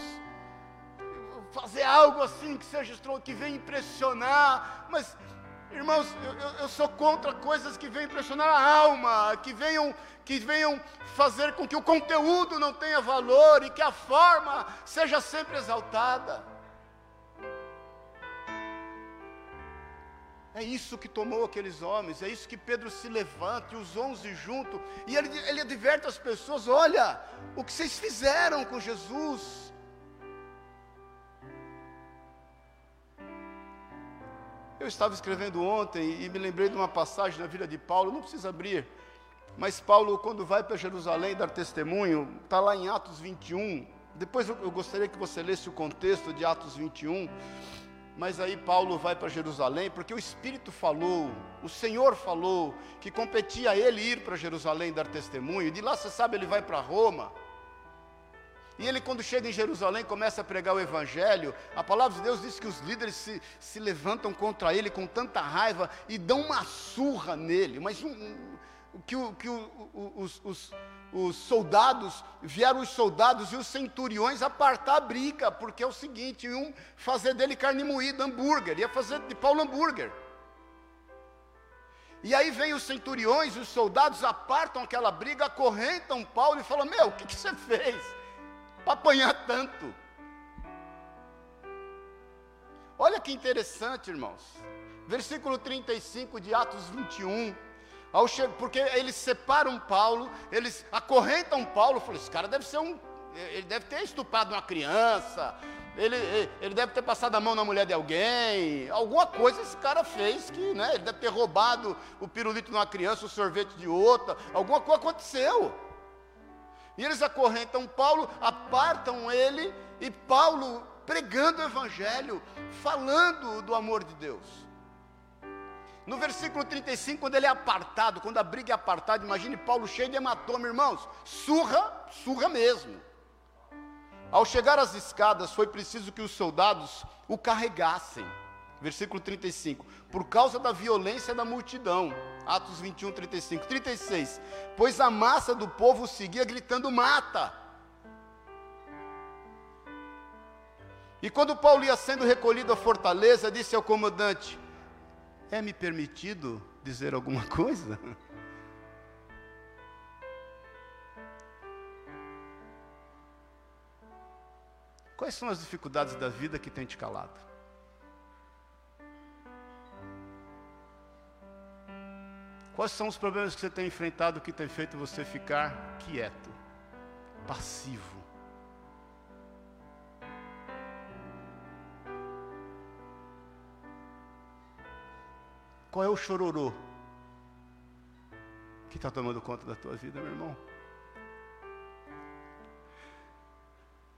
fazer algo assim que seja que venha impressionar, mas Irmãos, eu, eu, sou contra coisas que venham impressionar a alma, que venham, que venham fazer com que o conteúdo não tenha valor e que a forma seja sempre exaltada. É isso que tomou aqueles homens, é isso que Pedro se levanta e os onze juntos, e ele, ele adverte as pessoas: olha, o que vocês fizeram com Jesus, Eu estava escrevendo ontem e me lembrei de uma passagem na vida de Paulo, não precisa abrir, mas Paulo, quando vai para Jerusalém dar testemunho, está lá em Atos 21. Depois eu, gostaria que você lesse o contexto de Atos 21, Mas aí Paulo vai para Jerusalém, porque o Espírito falou, o Senhor falou, que competia a ele ir para Jerusalém dar testemunho. De lá, você sabe, ele vai para Roma. E ele, quando chega em Jerusalém, começa a pregar o Evangelho. A palavra de Deus diz que os líderes se, se levantam contra ele com tanta raiva e dão uma surra nele. Mas um, um, que, o, que o, os, os, os soldados, vieram os soldados e os centuriões apartar a briga, porque é o seguinte: iam fazer dele carne moída, hambúrguer, ia fazer de Paulo hambúrguer. E aí vem os centuriões, os soldados apartam aquela briga, acorrentam Paulo e falam: Meu, o que, que você fez para apanhar tanto? Olha que interessante, irmãos. Versículo 35 de Atos 21 porque eles separam Paulo, eles acorrentam Paulo, falam, esse cara deve ser um, ele deve ter estupado uma criança, ele, ele deve ter passado a mão na mulher de alguém, alguma coisa esse cara fez que, né, ele deve ter roubado o pirulito de uma criança, o sorvete de outra, alguma coisa aconteceu. E eles acorrentam Paulo, apartam ele, e Paulo pregando o evangelho, falando do amor de Deus. No versículo 35, quando ele é apartado, quando a briga é apartada, imagine Paulo cheio de hematoma, irmãos, surra, surra mesmo. Ao chegar às escadas, foi preciso que os soldados o carregassem. Versículo 35. Por causa da violência da multidão. Atos 21, 35. 36. Pois a massa do povo seguia gritando: mata. E quando Paulo ia sendo recolhido à fortaleza, disse ao comandante: é me permitido dizer alguma coisa? Quais são as dificuldades da vida que tem te calado? Quais são os problemas que você tem enfrentado que tem feito você ficar quieto, passivo? Qual é o chororô que está tomando conta da tua vida, meu irmão?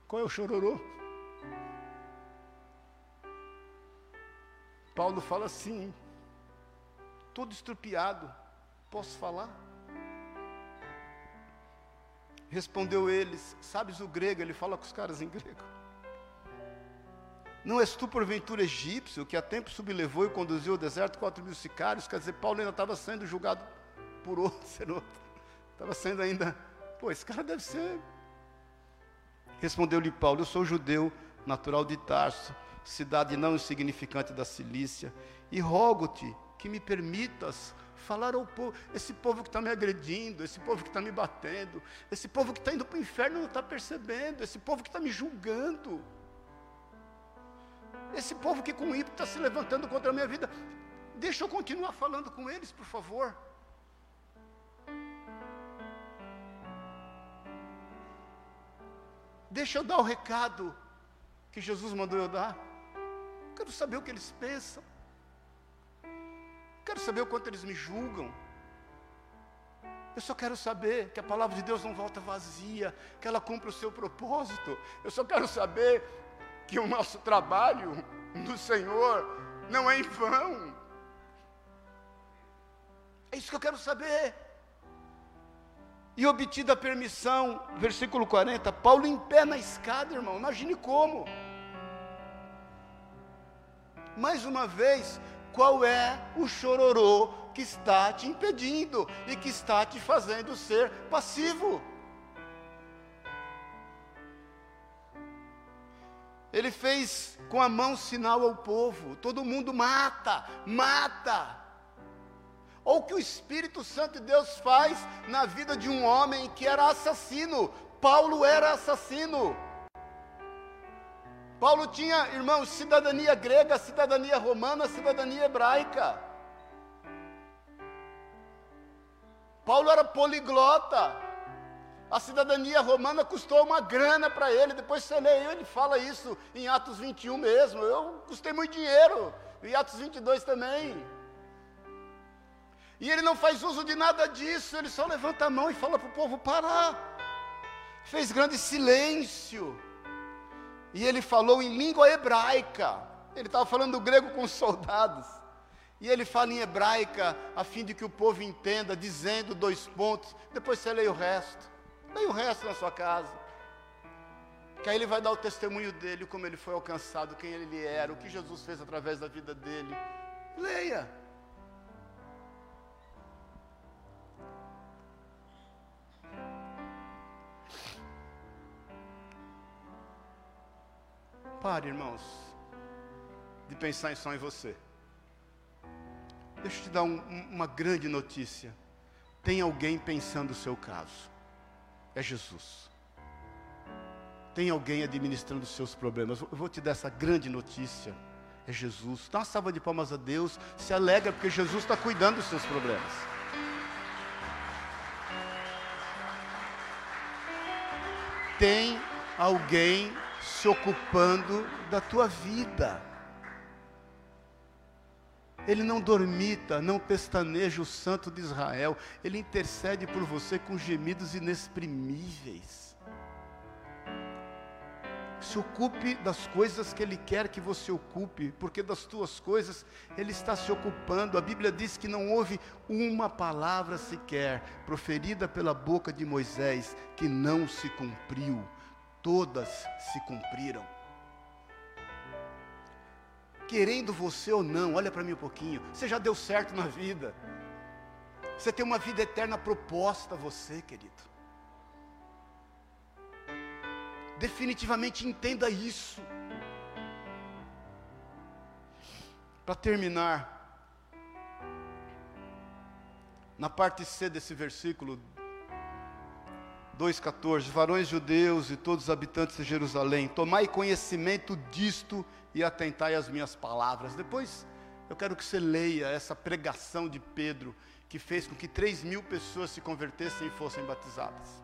Qual é o chororô? Paulo fala assim, todo estrupiado, posso falar? Respondeu eles, sabes o grego? Ele fala com os caras em grego. Não és tu, porventura, egípcio, que a tempo sublevou e conduziu ao deserto quatro mil sicários? Quer dizer, Paulo ainda estava sendo julgado por outro, ser outro. Estava sendo ainda, pô, esse cara deve ser. Respondeu-lhe Paulo: Eu sou judeu, natural de Tarso, cidade não insignificante da Cilícia, e rogo-te que me permitas falar ao povo, esse povo que está me agredindo, esse povo que está me batendo, esse povo que está indo para o inferno não está percebendo, esse povo que está me julgando. Esse povo que com ímpeto está se levantando contra a minha vida, deixa eu continuar falando com eles, por favor. Deixa eu dar o recado que Jesus mandou eu dar. Quero saber o que eles pensam. Quero saber o quanto eles me julgam. Eu só quero saber que a palavra de Deus não volta vazia, que ela cumpre o seu propósito. Eu só quero saber que o nosso trabalho no Senhor não é em vão. É isso que eu quero saber. E obtida a permissão, versículo 40, Paulo em pé na escada, irmão, imagine como. Mais uma vez, qual é o chororô que está te impedindo e que está te fazendo ser passivo? Ele fez com a mão sinal ao povo: todo mundo mata, mata. Ou o que o Espírito Santo de Deus faz na vida de um homem que era assassino. Paulo era assassino. Paulo tinha, irmãos, cidadania grega, cidadania romana, cidadania hebraica. Paulo era poliglota. A cidadania romana custou uma grana para ele. Depois você lê, ele fala isso em Atos 21 mesmo. Eu custei muito dinheiro. E Atos 22 também. E ele não faz uso de nada disso. Ele só levanta a mão e fala para o povo parar. Fez grande silêncio. E ele falou em língua hebraica. Ele estava falando grego com os soldados. E ele fala em hebraica, a fim de que o povo entenda, dizendo dois pontos. Depois você lê o resto. Leia o resto na sua casa. Que aí ele vai dar o testemunho dele, como ele foi alcançado, quem ele era, o que Jesus fez através da vida dele. Leia. Pare, irmãos, de pensar só em você. Deixa eu te dar um, uma grande notícia. Tem alguém pensando o seu caso. É Jesus. Tem alguém administrando os seus problemas. Eu vou te dar essa grande notícia. É Jesus. Dá uma salva de palmas a Deus. Se alegra porque Jesus está cuidando dos seus problemas. Tem alguém se ocupando da tua vida. Ele não dormita, não pestaneja o santo de Israel. Ele intercede por você com gemidos inexprimíveis. Se ocupe das coisas que Ele quer que você ocupe, porque das tuas coisas Ele está se ocupando. A Bíblia diz que não houve uma palavra sequer proferida pela boca de Moisés que não se cumpriu. Todas se cumpriram querendo você ou não, olha para mim um pouquinho, você já deu certo na vida. Você tem uma vida eterna proposta a você, querido. Definitivamente entenda isso. Para terminar, na parte C desse versículo 2,14: Varões judeus e todos os habitantes de Jerusalém, tomai conhecimento disto e atentai às minhas palavras. Depois eu quero que você leia essa pregação de Pedro, que fez com que 3 mil pessoas se convertessem e fossem batizadas.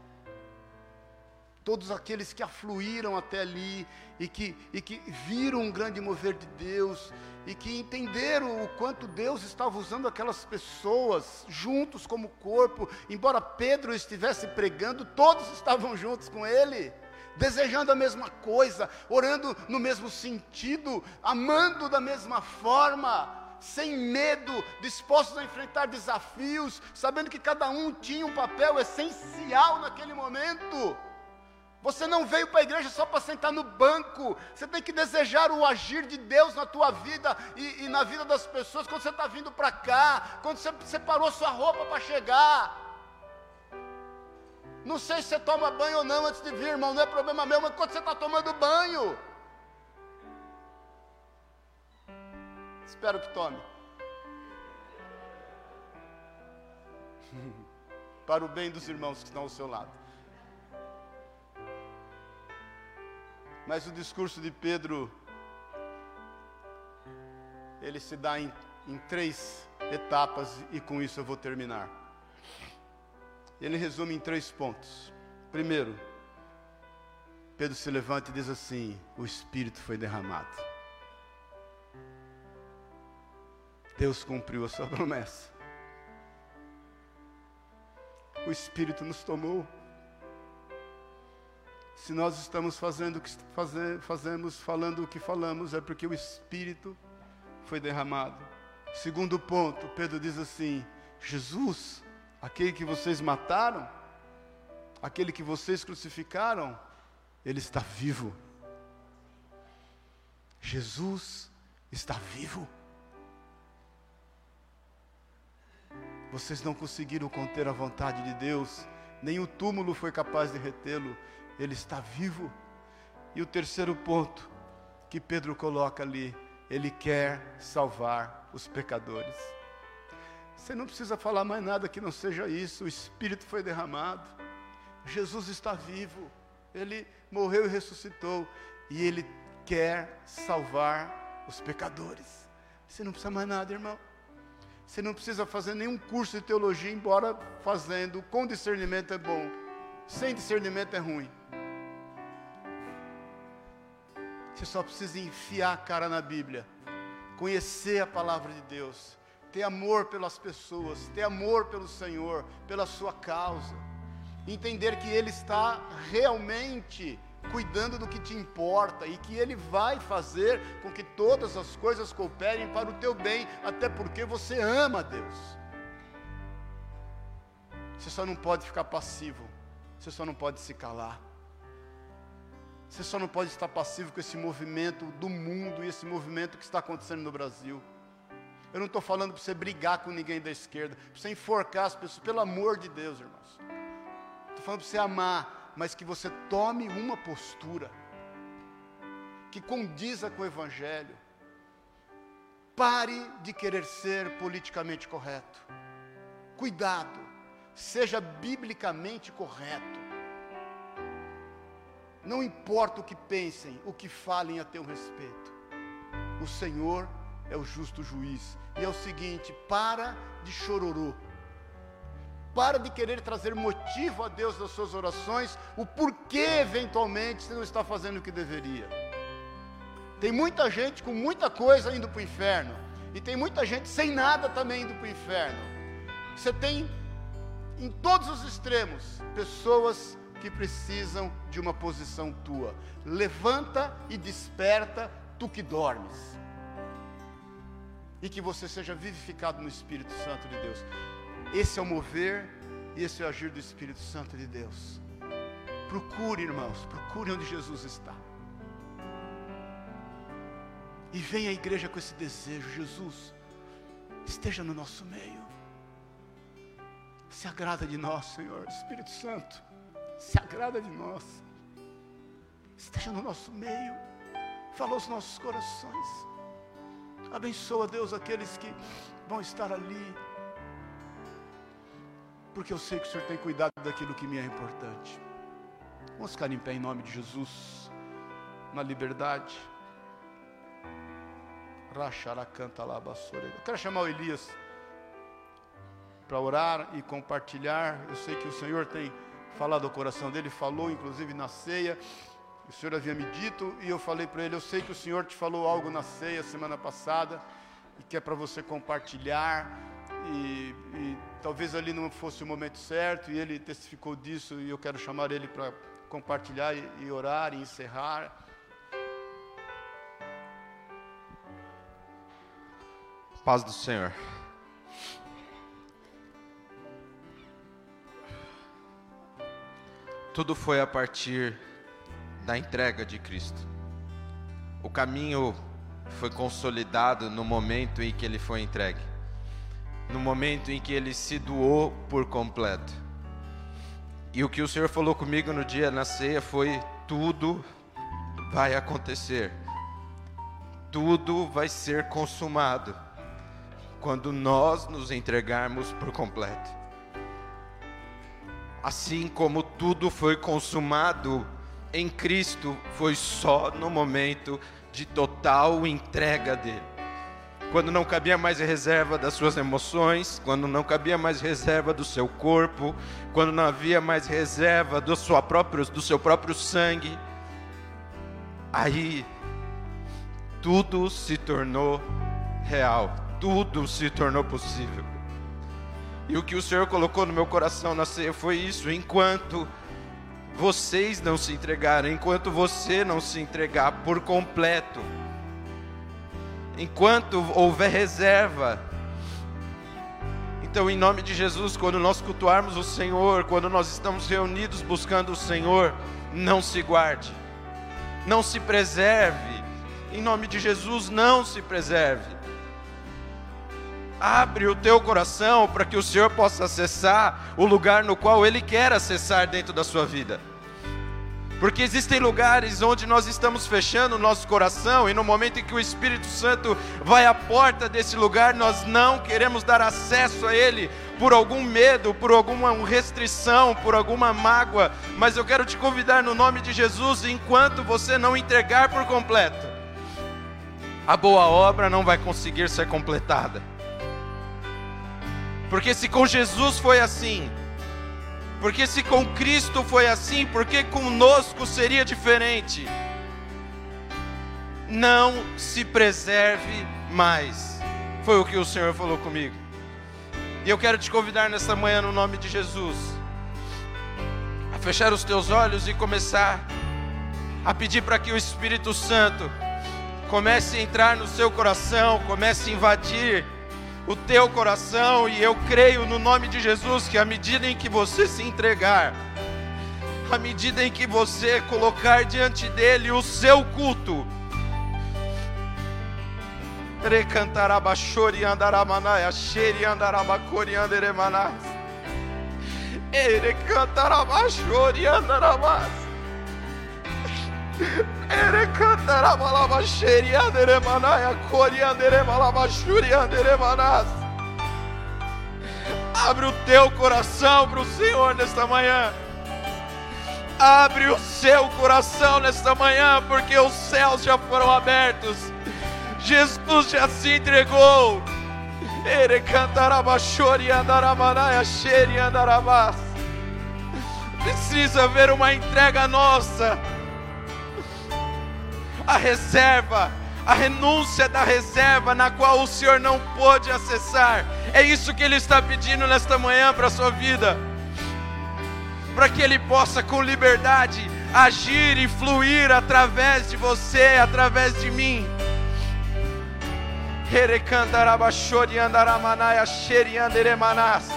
Todos aqueles que afluíram até ali e que, e que viram um grande mover de Deus e que entenderam o quanto Deus estava usando aquelas pessoas juntos como corpo, embora Pedro estivesse pregando, todos estavam juntos com ele desejando a mesma coisa, orando no mesmo sentido, amando da mesma forma, sem medo, dispostos a enfrentar desafios, sabendo que cada um tinha um papel essencial naquele momento. Você não veio para a igreja só para sentar no banco. Você tem que desejar o agir de Deus na tua vida e, e na vida das pessoas quando você está vindo para cá, quando você separou sua roupa para chegar. Não sei se você toma banho ou não antes de vir, irmão, não é problema meu, mas quando você está tomando banho. Espero que tome. Para o bem dos irmãos que estão ao seu lado. Mas o discurso de Pedro, ele se dá em, em três etapas, e com isso eu vou terminar. Ele resume em três pontos. Primeiro, Pedro se levanta e diz assim: O Espírito foi derramado. Deus cumpriu a sua promessa. O Espírito nos tomou. Se nós estamos fazendo o que fazemos, falando o que falamos, é porque o Espírito foi derramado. Segundo ponto, Pedro diz assim: Jesus aquele que vocês mataram, aquele que vocês crucificaram, ele está vivo. Jesus está vivo. Vocês não conseguiram conter a vontade de Deus, nem o túmulo foi capaz de retê-lo, ele está vivo. E o terceiro ponto que Pedro coloca ali, ele quer salvar os pecadores. Você não precisa falar mais nada que não seja isso. O Espírito foi derramado. Jesus está vivo. Ele morreu e ressuscitou. E Ele quer salvar os pecadores. Você não precisa mais nada, irmão. Você não precisa fazer nenhum curso de teologia, embora fazendo com discernimento é bom. Sem discernimento é ruim. Você só precisa enfiar a cara na Bíblia, conhecer a palavra de Deus ter amor pelas pessoas, ter amor pelo Senhor, pela sua causa, entender que Ele está realmente cuidando do que te importa e que Ele vai fazer com que todas as coisas cooperem para o teu bem, até porque você ama Deus. Você só não pode ficar passivo, você só não pode se calar. Você só não pode estar passivo com esse movimento do mundo e esse movimento que está acontecendo no Brasil. Eu não estou falando para você brigar com ninguém da esquerda, para você enforcar as pessoas, pelo amor de Deus, irmãos. Estou falando para você amar, mas que você tome uma postura que condiza com o Evangelho. Pare de querer ser politicamente correto. Cuidado, seja biblicamente correto. Não importa o que pensem, o que falem a teu respeito. O Senhor é o justo juiz. E é o seguinte: para de chororô. Para de querer trazer motivo a Deus nas suas orações, o porquê eventualmente você não está fazendo o que deveria. Tem muita gente com muita coisa indo para o inferno, e tem muita gente sem nada também indo para o inferno. Você tem em todos os extremos pessoas que precisam de uma posição tua. Levanta e desperta, tu que dormes. E que você seja vivificado no Espírito Santo de Deus. Esse é o mover e esse é o agir do Espírito Santo de Deus. Procure, irmãos, procure onde Jesus está. E venha à igreja com esse desejo, Jesus, esteja no nosso meio. Se agrada de nós, Senhor, Espírito Santo, se agrada de nós. Esteja no nosso meio, fala aos nossos corações. Abençoa, Deus, aqueles que vão estar ali, porque eu sei que o Senhor tem cuidado daquilo que me é importante. Vamos ficar em pé em nome de Jesus, na liberdade. Rachará canta lá, quero chamar o Elias para orar e compartilhar. Eu sei que o Senhor tem falado ao coração dele, falou inclusive na ceia. O Senhor havia me dito e eu falei para ele: Eu sei que o Senhor te falou algo na ceia semana passada e que é para você compartilhar e, e, talvez ali não fosse o momento certo, e ele testificou disso, e eu quero chamar ele para compartilhar e, e orar e encerrar. Paz do Senhor. Tudo foi a partir da entrega de Cristo. O caminho foi consolidado no momento em que ele foi entregue no momento em que ele se doou por completo. E o que o Senhor falou comigo no dia na ceia foi: tudo vai acontecer, tudo vai ser consumado quando nós nos entregarmos por completo. Assim como tudo foi consumado em Cristo, foi só no momento de total entrega dele quando não cabia mais reserva das suas emoções, quando não cabia mais reserva do seu corpo, quando não havia mais reserva do, do seu próprio sangue, aí tudo se tornou real, tudo se tornou possível. E o que o Senhor colocou no meu coração na ceia foi isso: enquanto vocês não se entregarem, enquanto você não se entregar por completo, enquanto houver reserva. Então, em nome de Jesus, quando nós cultuarmos o Senhor, quando nós estamos reunidos buscando o Senhor, não se guarde, não se preserve. Em nome de Jesus, não se preserve. Abre o teu coração para que o Senhor possa acessar o lugar no qual Ele quer acessar dentro da sua vida. Porque existem lugares onde nós estamos fechando o nosso coração e no momento em que o Espírito Santo vai à porta desse lugar, nós não queremos dar acesso a ele por algum medo, por alguma restrição, por alguma mágoa, mas eu quero te convidar no nome de Jesus, enquanto você não entregar por completo, a boa obra não vai conseguir ser completada. Porque se com Jesus foi assim, porque se com Cristo foi assim, por que conosco seria diferente? Não se preserve mais. Foi o que o Senhor falou comigo. E eu quero te convidar nesta manhã, no nome de Jesus, a fechar os teus olhos e começar a pedir para que o Espírito Santo comece a entrar no seu coração, comece a invadir o teu coração, e eu creio no nome de Jesus que à medida em que você se entregar, à medida em que você colocar diante dele o seu culto, Recantarabachori andaramanaya, xeri andarabacori anderemanas. Ere cantarabachori Abre o teu coração para o Senhor nesta manhã. Abre o seu coração nesta manhã, porque os céus já foram abertos Jesus já se entregou. Ele cantará. Precisa haver uma entrega nossa. A reserva, a renúncia da reserva na qual o Senhor não pôde acessar. É isso que Ele está pedindo nesta manhã para a sua vida. Para que Ele possa com liberdade agir e fluir através de você, através de mim. Herekandarabashori andaramanaya sheri anderemanas.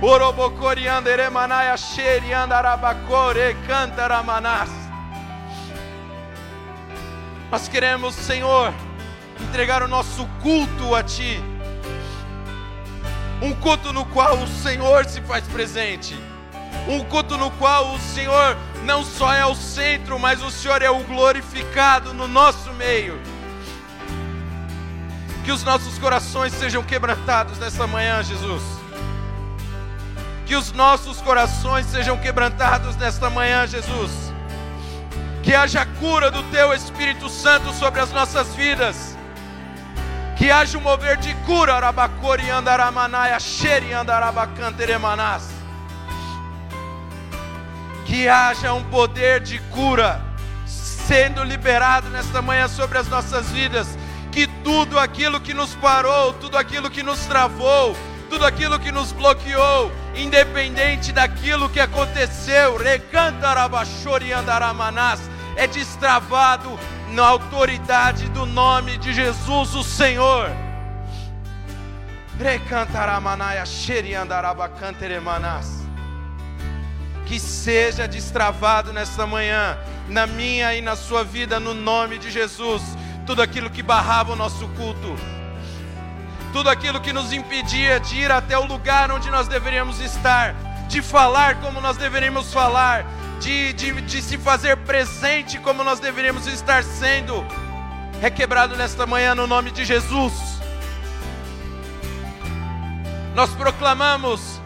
Orobokori anderemanaya sheri andarabakore cantaramanas. Nós queremos, Senhor, entregar o nosso culto a Ti. Um culto no qual o Senhor se faz presente. Um culto no qual o Senhor não só é o centro, mas o Senhor é o glorificado no nosso meio. Que os nossos corações sejam quebrantados nessa manhã, Jesus. Que os nossos corações sejam quebrantados nesta manhã, Jesus. Que haja cura do Teu Espírito Santo sobre as nossas vidas. Que haja um mover de cura, Arabacori andaramanaya, xeri andarabacanteremanás. Que haja um poder de cura sendo liberado nesta manhã sobre as nossas vidas que tudo aquilo que nos parou, tudo aquilo que nos travou, tudo aquilo que nos bloqueou, independente daquilo que aconteceu, é destravado na autoridade do nome de Jesus, o Senhor. Que seja destravado nesta manhã, na minha e na sua vida, no nome de Jesus. Tudo aquilo que barrava o nosso culto, tudo aquilo que nos impedia de ir até o lugar onde nós deveríamos estar, de falar como nós deveríamos falar, de, de, de se fazer presente como nós deveríamos estar sendo, é quebrado nesta manhã no nome de Jesus. Nós proclamamos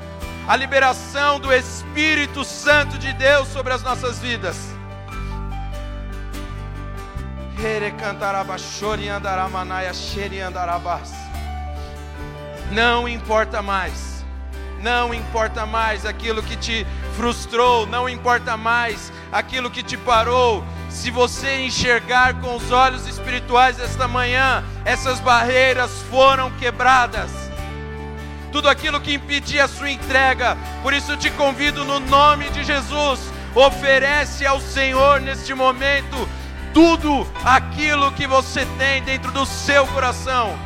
a liberação do Espírito Santo de Deus sobre as nossas vidas. Não importa mais, não importa mais aquilo que te frustrou, não importa mais aquilo que te parou. Se você enxergar com os olhos espirituais esta manhã, essas barreiras foram quebradas. Tudo aquilo que impedia a sua entrega, por isso te convido no nome de Jesus, oferece ao Senhor neste momento tudo aquilo que você tem dentro do seu coração.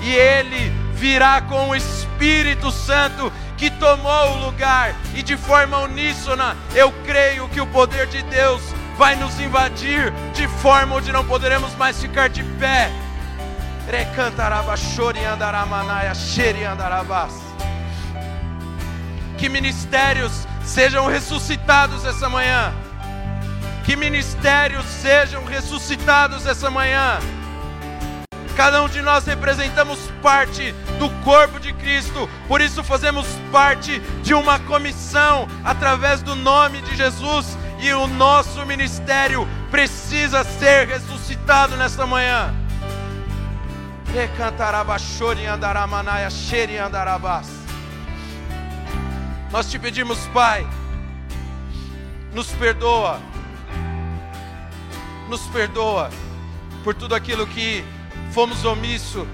E Ele virá com o Espírito Santo que tomou o lugar, e de forma uníssona, eu creio que o poder de Deus vai nos invadir de forma onde não poderemos mais ficar de pé. Que ministérios sejam ressuscitados essa manhã que ministérios sejam ressuscitados essa manhã. Cada um de nós representamos parte do corpo de Cristo, por isso fazemos parte de uma comissão através do nome de Jesus. E o nosso ministério precisa ser ressuscitado nesta manhã. Nós te pedimos, Pai, nos perdoa. Nos perdoa por tudo aquilo que fomos omisso,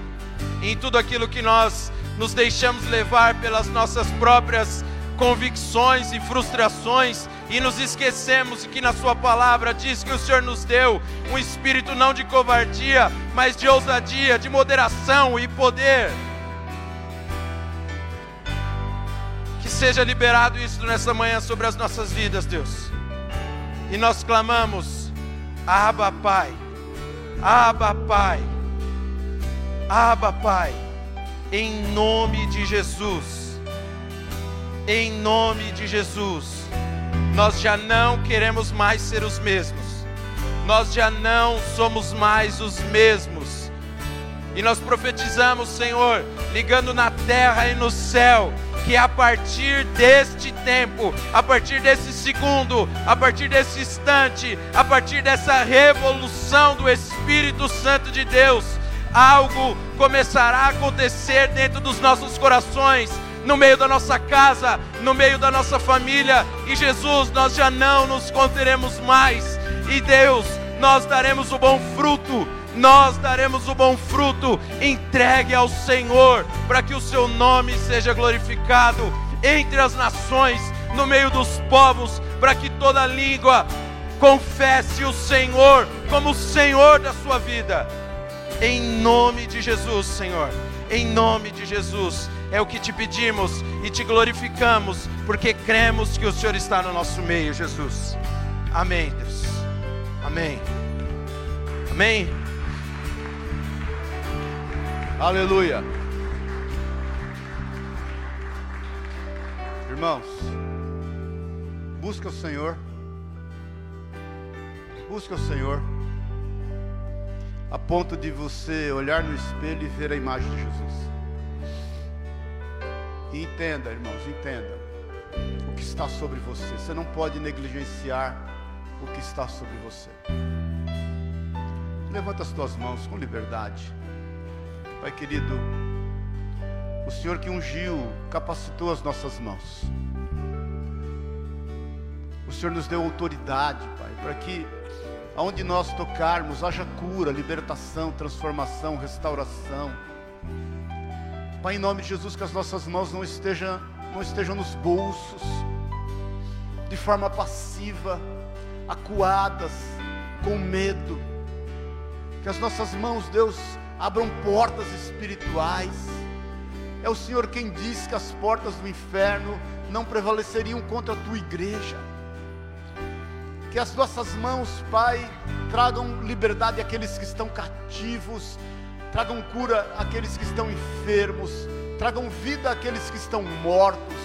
em tudo aquilo que nós nos deixamos levar pelas nossas próprias convicções e frustrações e nos esquecemos que na Sua palavra diz que o Senhor nos deu um espírito não de covardia, mas de ousadia, de moderação e poder. Que seja liberado isso nessa manhã sobre as nossas vidas, Deus. E nós clamamos, Abba Pai, Abba Pai, Abba Pai, em nome de Jesus em nome de Jesus. Nós já não queremos mais ser os mesmos, nós já não somos mais os mesmos. E nós profetizamos, Senhor, ligando na terra e no céu, que a partir deste tempo, a partir desse segundo, a partir desse instante, a partir dessa revolução do Espírito Santo de Deus, algo começará a acontecer dentro dos nossos corações no meio da nossa casa, no meio da nossa família. E Jesus, nós já não nos conteremos mais. E Deus, nós daremos o bom fruto. Nós daremos o bom fruto entregue ao Senhor, para que o seu nome seja glorificado entre as nações, no meio dos povos, para que toda língua confesse o Senhor como o Senhor da sua vida. Em nome de Jesus, Senhor. Em nome de Jesus é o que te pedimos e te glorificamos, porque cremos que o Senhor está no nosso meio, Jesus. Amém, Deus. Amém. Amém. Aleluia. Irmãos, busca o Senhor. Busca o Senhor. A ponto de você olhar no espelho e ver a imagem de Jesus. E entenda, irmãos, entenda o que está sobre você. Você não pode negligenciar o que está sobre você. Levanta as tuas mãos com liberdade. Pai querido, o Senhor que ungiu, capacitou as nossas mãos. O Senhor nos deu autoridade, Pai, para que aonde nós tocarmos haja cura, libertação, transformação, restauração Pai, em nome de Jesus, que as nossas mãos não estejam, não estejam nos bolsos, de forma passiva, acuadas, com medo. Que as nossas mãos, Deus, abram portas espirituais. É o Senhor quem diz que as portas do inferno não prevaleceriam contra a tua igreja. Que as nossas mãos, Pai, tragam liberdade àqueles que estão cativos, tragam cura àqueles que estão enfermos, tragam vida àqueles que estão mortos,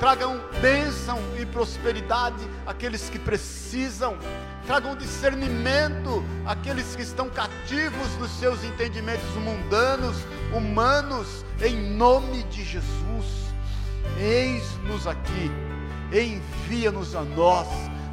tragam bênção e prosperidade àqueles que precisam, tragam discernimento àqueles que estão cativos dos seus entendimentos mundanos, humanos, em nome de Jesus. Eis-nos aqui, envia-nos a nós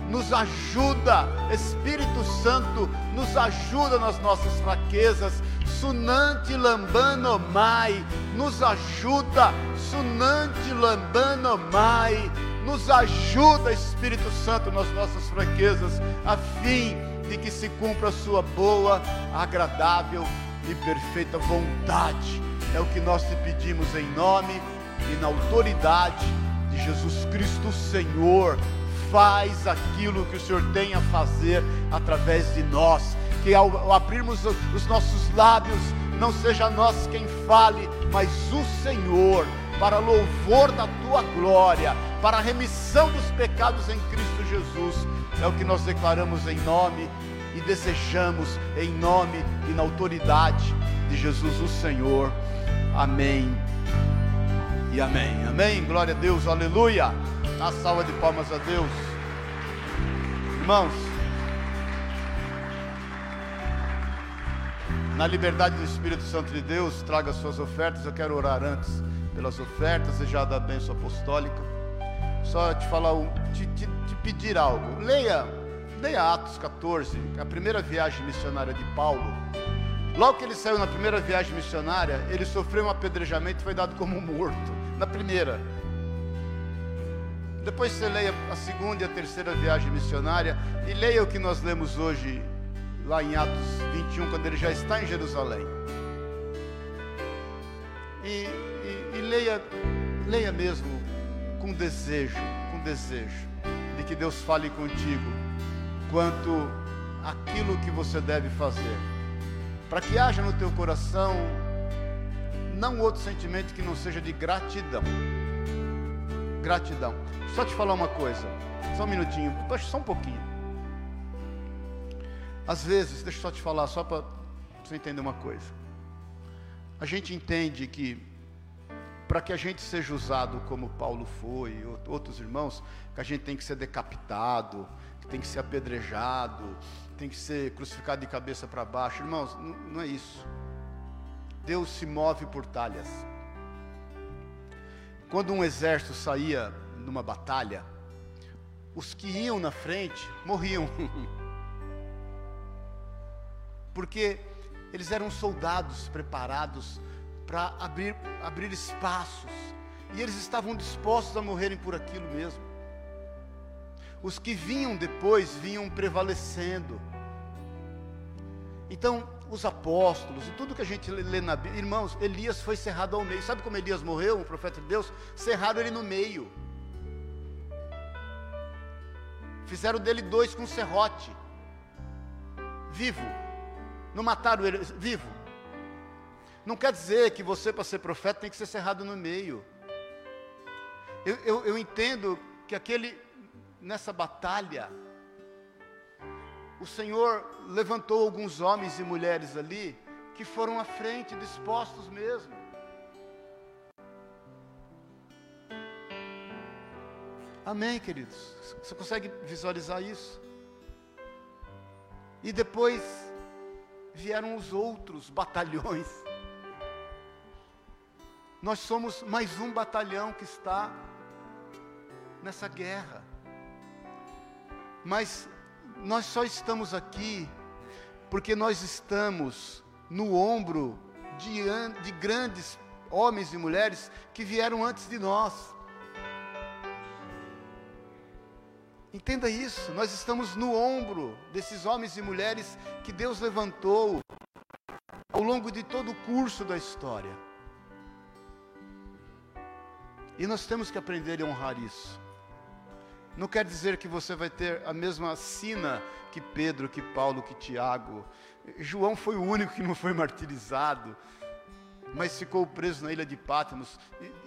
nos ajuda, Espírito Santo, nos ajuda nas nossas fraquezas. Sunante lambano mai, nos ajuda, Sunante lambano mai, nos ajuda, Espírito Santo, nas nossas fraquezas, a fim de que se cumpra a sua boa, agradável e perfeita vontade. É o que nós te pedimos em nome e na autoridade de Jesus Cristo, Senhor faz aquilo que o Senhor tem a fazer através de nós. Que ao abrirmos os nossos lábios, não seja nós quem fale, mas o Senhor, para louvor da tua glória, para a remissão dos pecados em Cristo Jesus. É o que nós declaramos em nome e desejamos em nome e na autoridade de Jesus o Senhor. Amém. E amém. Amém. Glória a Deus. Aleluia. A salva de palmas a Deus. Irmãos, na liberdade do Espírito Santo de Deus, traga suas ofertas. Eu quero orar antes pelas ofertas e já da bênção apostólica. Só te falar, te, te, te pedir algo. Leia, leia Atos 14, a primeira viagem missionária de Paulo. Logo que ele saiu na primeira viagem missionária, ele sofreu um apedrejamento e foi dado como morto. Na primeira. Depois você leia a segunda e a terceira viagem missionária e leia o que nós lemos hoje, lá em Atos 21, quando ele já está em Jerusalém. E, e, e leia, leia mesmo com desejo, com desejo de que Deus fale contigo quanto aquilo que você deve fazer, para que haja no teu coração não outro sentimento que não seja de gratidão. Gratidão. Só te falar uma coisa, só um minutinho, só um pouquinho. Às vezes, deixa eu só te falar, só para você entender uma coisa. A gente entende que para que a gente seja usado como Paulo foi, outros irmãos, que a gente tem que ser decapitado, que tem que ser apedrejado, tem que ser crucificado de cabeça para baixo. Irmãos, não, não é isso. Deus se move por talhas. Quando um exército saía numa batalha, os que iam na frente morriam. Porque eles eram soldados preparados para abrir, abrir espaços. E eles estavam dispostos a morrerem por aquilo mesmo. Os que vinham depois vinham prevalecendo. Então, os apóstolos e tudo que a gente lê na Bíblia, irmãos, Elias foi cerrado ao meio. Sabe como Elias morreu, um profeta de Deus? Cerraram ele no meio. Fizeram dele dois com serrote. Vivo. Não mataram ele vivo. Não quer dizer que você, para ser profeta, tem que ser cerrado no meio. Eu, eu, eu entendo que aquele, nessa batalha, o Senhor levantou alguns homens e mulheres ali que foram à frente, dispostos mesmo. Amém, queridos? Você consegue visualizar isso? E depois vieram os outros batalhões nós somos mais um batalhão que está nessa guerra. Mas nós só estamos aqui porque nós estamos no ombro de, de grandes homens e mulheres que vieram antes de nós. Entenda isso, nós estamos no ombro desses homens e mulheres que Deus levantou ao longo de todo o curso da história. E nós temos que aprender a honrar isso. Não quer dizer que você vai ter a mesma sina que Pedro, que Paulo, que Tiago. João foi o único que não foi martirizado, mas ficou preso na ilha de Patmos.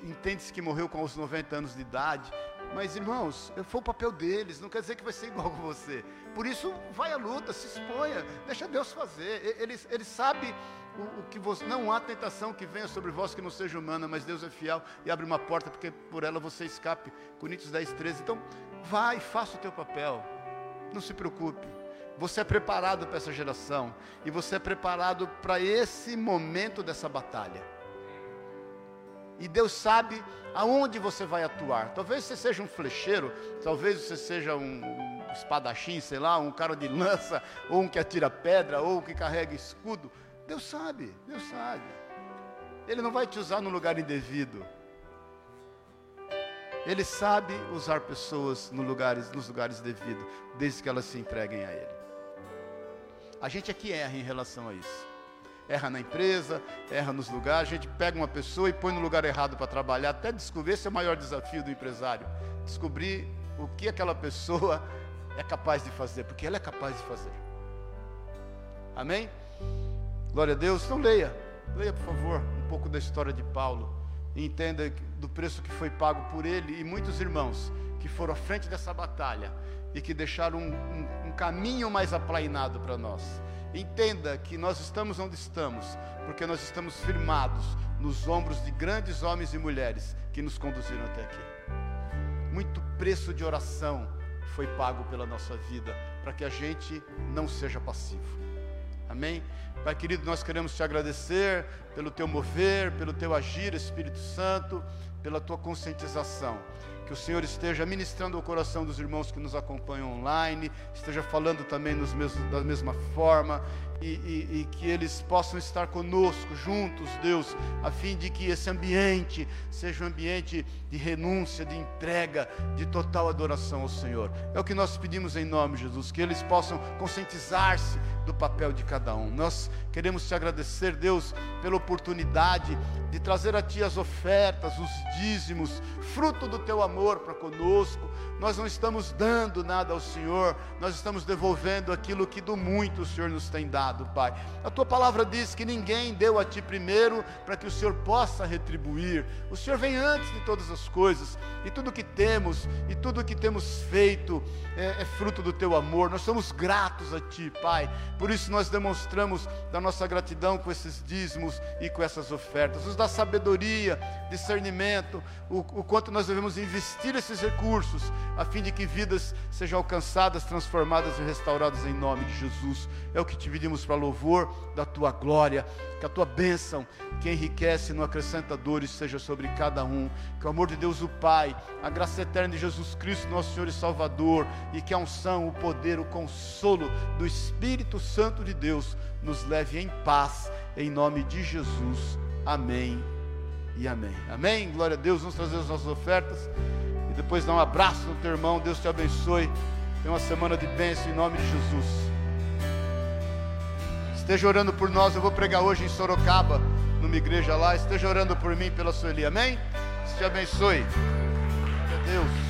Entende-se que morreu com os 90 anos de idade. Mas irmãos, foi o papel deles, não quer dizer que vai ser igual com você. Por isso, vai à luta, se exponha, deixa Deus fazer. Ele, ele sabe o, o, que você. Não há tentação que venha sobre vós que não seja humana, mas Deus é fiel e abre uma porta, porque por ela você escape. Coríntios 10, 13. Então, vai, faça o teu papel. Não se preocupe. Você é preparado para essa geração. E você é preparado para esse momento dessa batalha. E Deus sabe aonde você vai atuar. Talvez você seja um flecheiro, talvez você seja um, espadachim, sei lá, um cara de lança, ou um que atira pedra, ou um que carrega escudo. Deus sabe, Deus sabe. Ele não vai te usar no lugar indevido. Ele sabe usar pessoas no lugares, nos lugares devidos, desde que elas se entreguem a Ele. A gente aqui erra em relação a isso erra na empresa, erra nos lugares. A gente pega uma pessoa e põe no lugar errado para trabalhar, até descobrir. Esse é o maior desafio do empresário: descobrir o que aquela pessoa é capaz de fazer, porque ela é capaz de fazer. Amém? Glória a Deus. Então leia, leia por favor um pouco da história de Paulo entenda do preço que foi pago por ele e muitos irmãos que foram à frente dessa batalha e que deixaram um, um, um caminho mais aplainado para nós. Entenda que nós estamos onde estamos, porque nós estamos firmados nos ombros de grandes homens e mulheres que nos conduziram até aqui. Muito preço de oração foi pago pela nossa vida, para que a gente não seja passivo. Amém? Pai querido, nós queremos te agradecer pelo teu mover, pelo teu agir, Espírito Santo, pela tua conscientização. Que o Senhor esteja ministrando o coração dos irmãos que nos acompanham online, esteja falando também nos mesmos, da mesma forma, e, e, e, que eles possam estar conosco, juntos, Deus, a fim de que esse ambiente seja um ambiente de renúncia, de entrega, de total adoração ao Senhor. É o que nós pedimos em nome de Jesus, que eles possam conscientizar-se do papel de cada um. Nós queremos te agradecer, Deus, pela oportunidade de trazer a Ti as ofertas, os dízimos, fruto do Teu amor para conosco. Nós não estamos dando nada ao Senhor, nós estamos devolvendo aquilo que do muito o Senhor nos tem dado, Pai. A Tua palavra diz que ninguém deu a Ti primeiro para que o Senhor possa retribuir. O Senhor vem antes de todas as coisas, e tudo que temos, e tudo que temos feito é, é fruto do Teu amor. Nós somos gratos a Ti, Pai. Por isso nós demonstramos da nossa gratidão com esses dízimos e com essas ofertas. Nos dá sabedoria, discernimento, o, o quanto nós devemos investir esses recursos, a fim de que vidas sejam alcançadas, transformadas e restauradas em nome de Jesus. É o que te pedimos para louvor da tua glória, que a tua bênção, que enriquece e não acrescenta dores, seja sobre cada um. Que o amor de Deus, o Pai, a graça eterna de Jesus Cristo, nosso Senhor e Salvador, e que a unção, o poder, o consolo do Espírito Santo de Deus nos leve em paz, em nome de Jesus. Amém e amém. Amém? Glória a Deus. Vamos trazer as nossas ofertas e depois dar um abraço no teu irmão. Deus te abençoe. Tenha uma semana de bênção em nome de Jesus. Esteja orando por nós. Eu vou pregar hoje em Sorocaba, numa igreja lá. Esteja orando por mim, pela Sueli. Amém? Deus te abençoe. A Deus.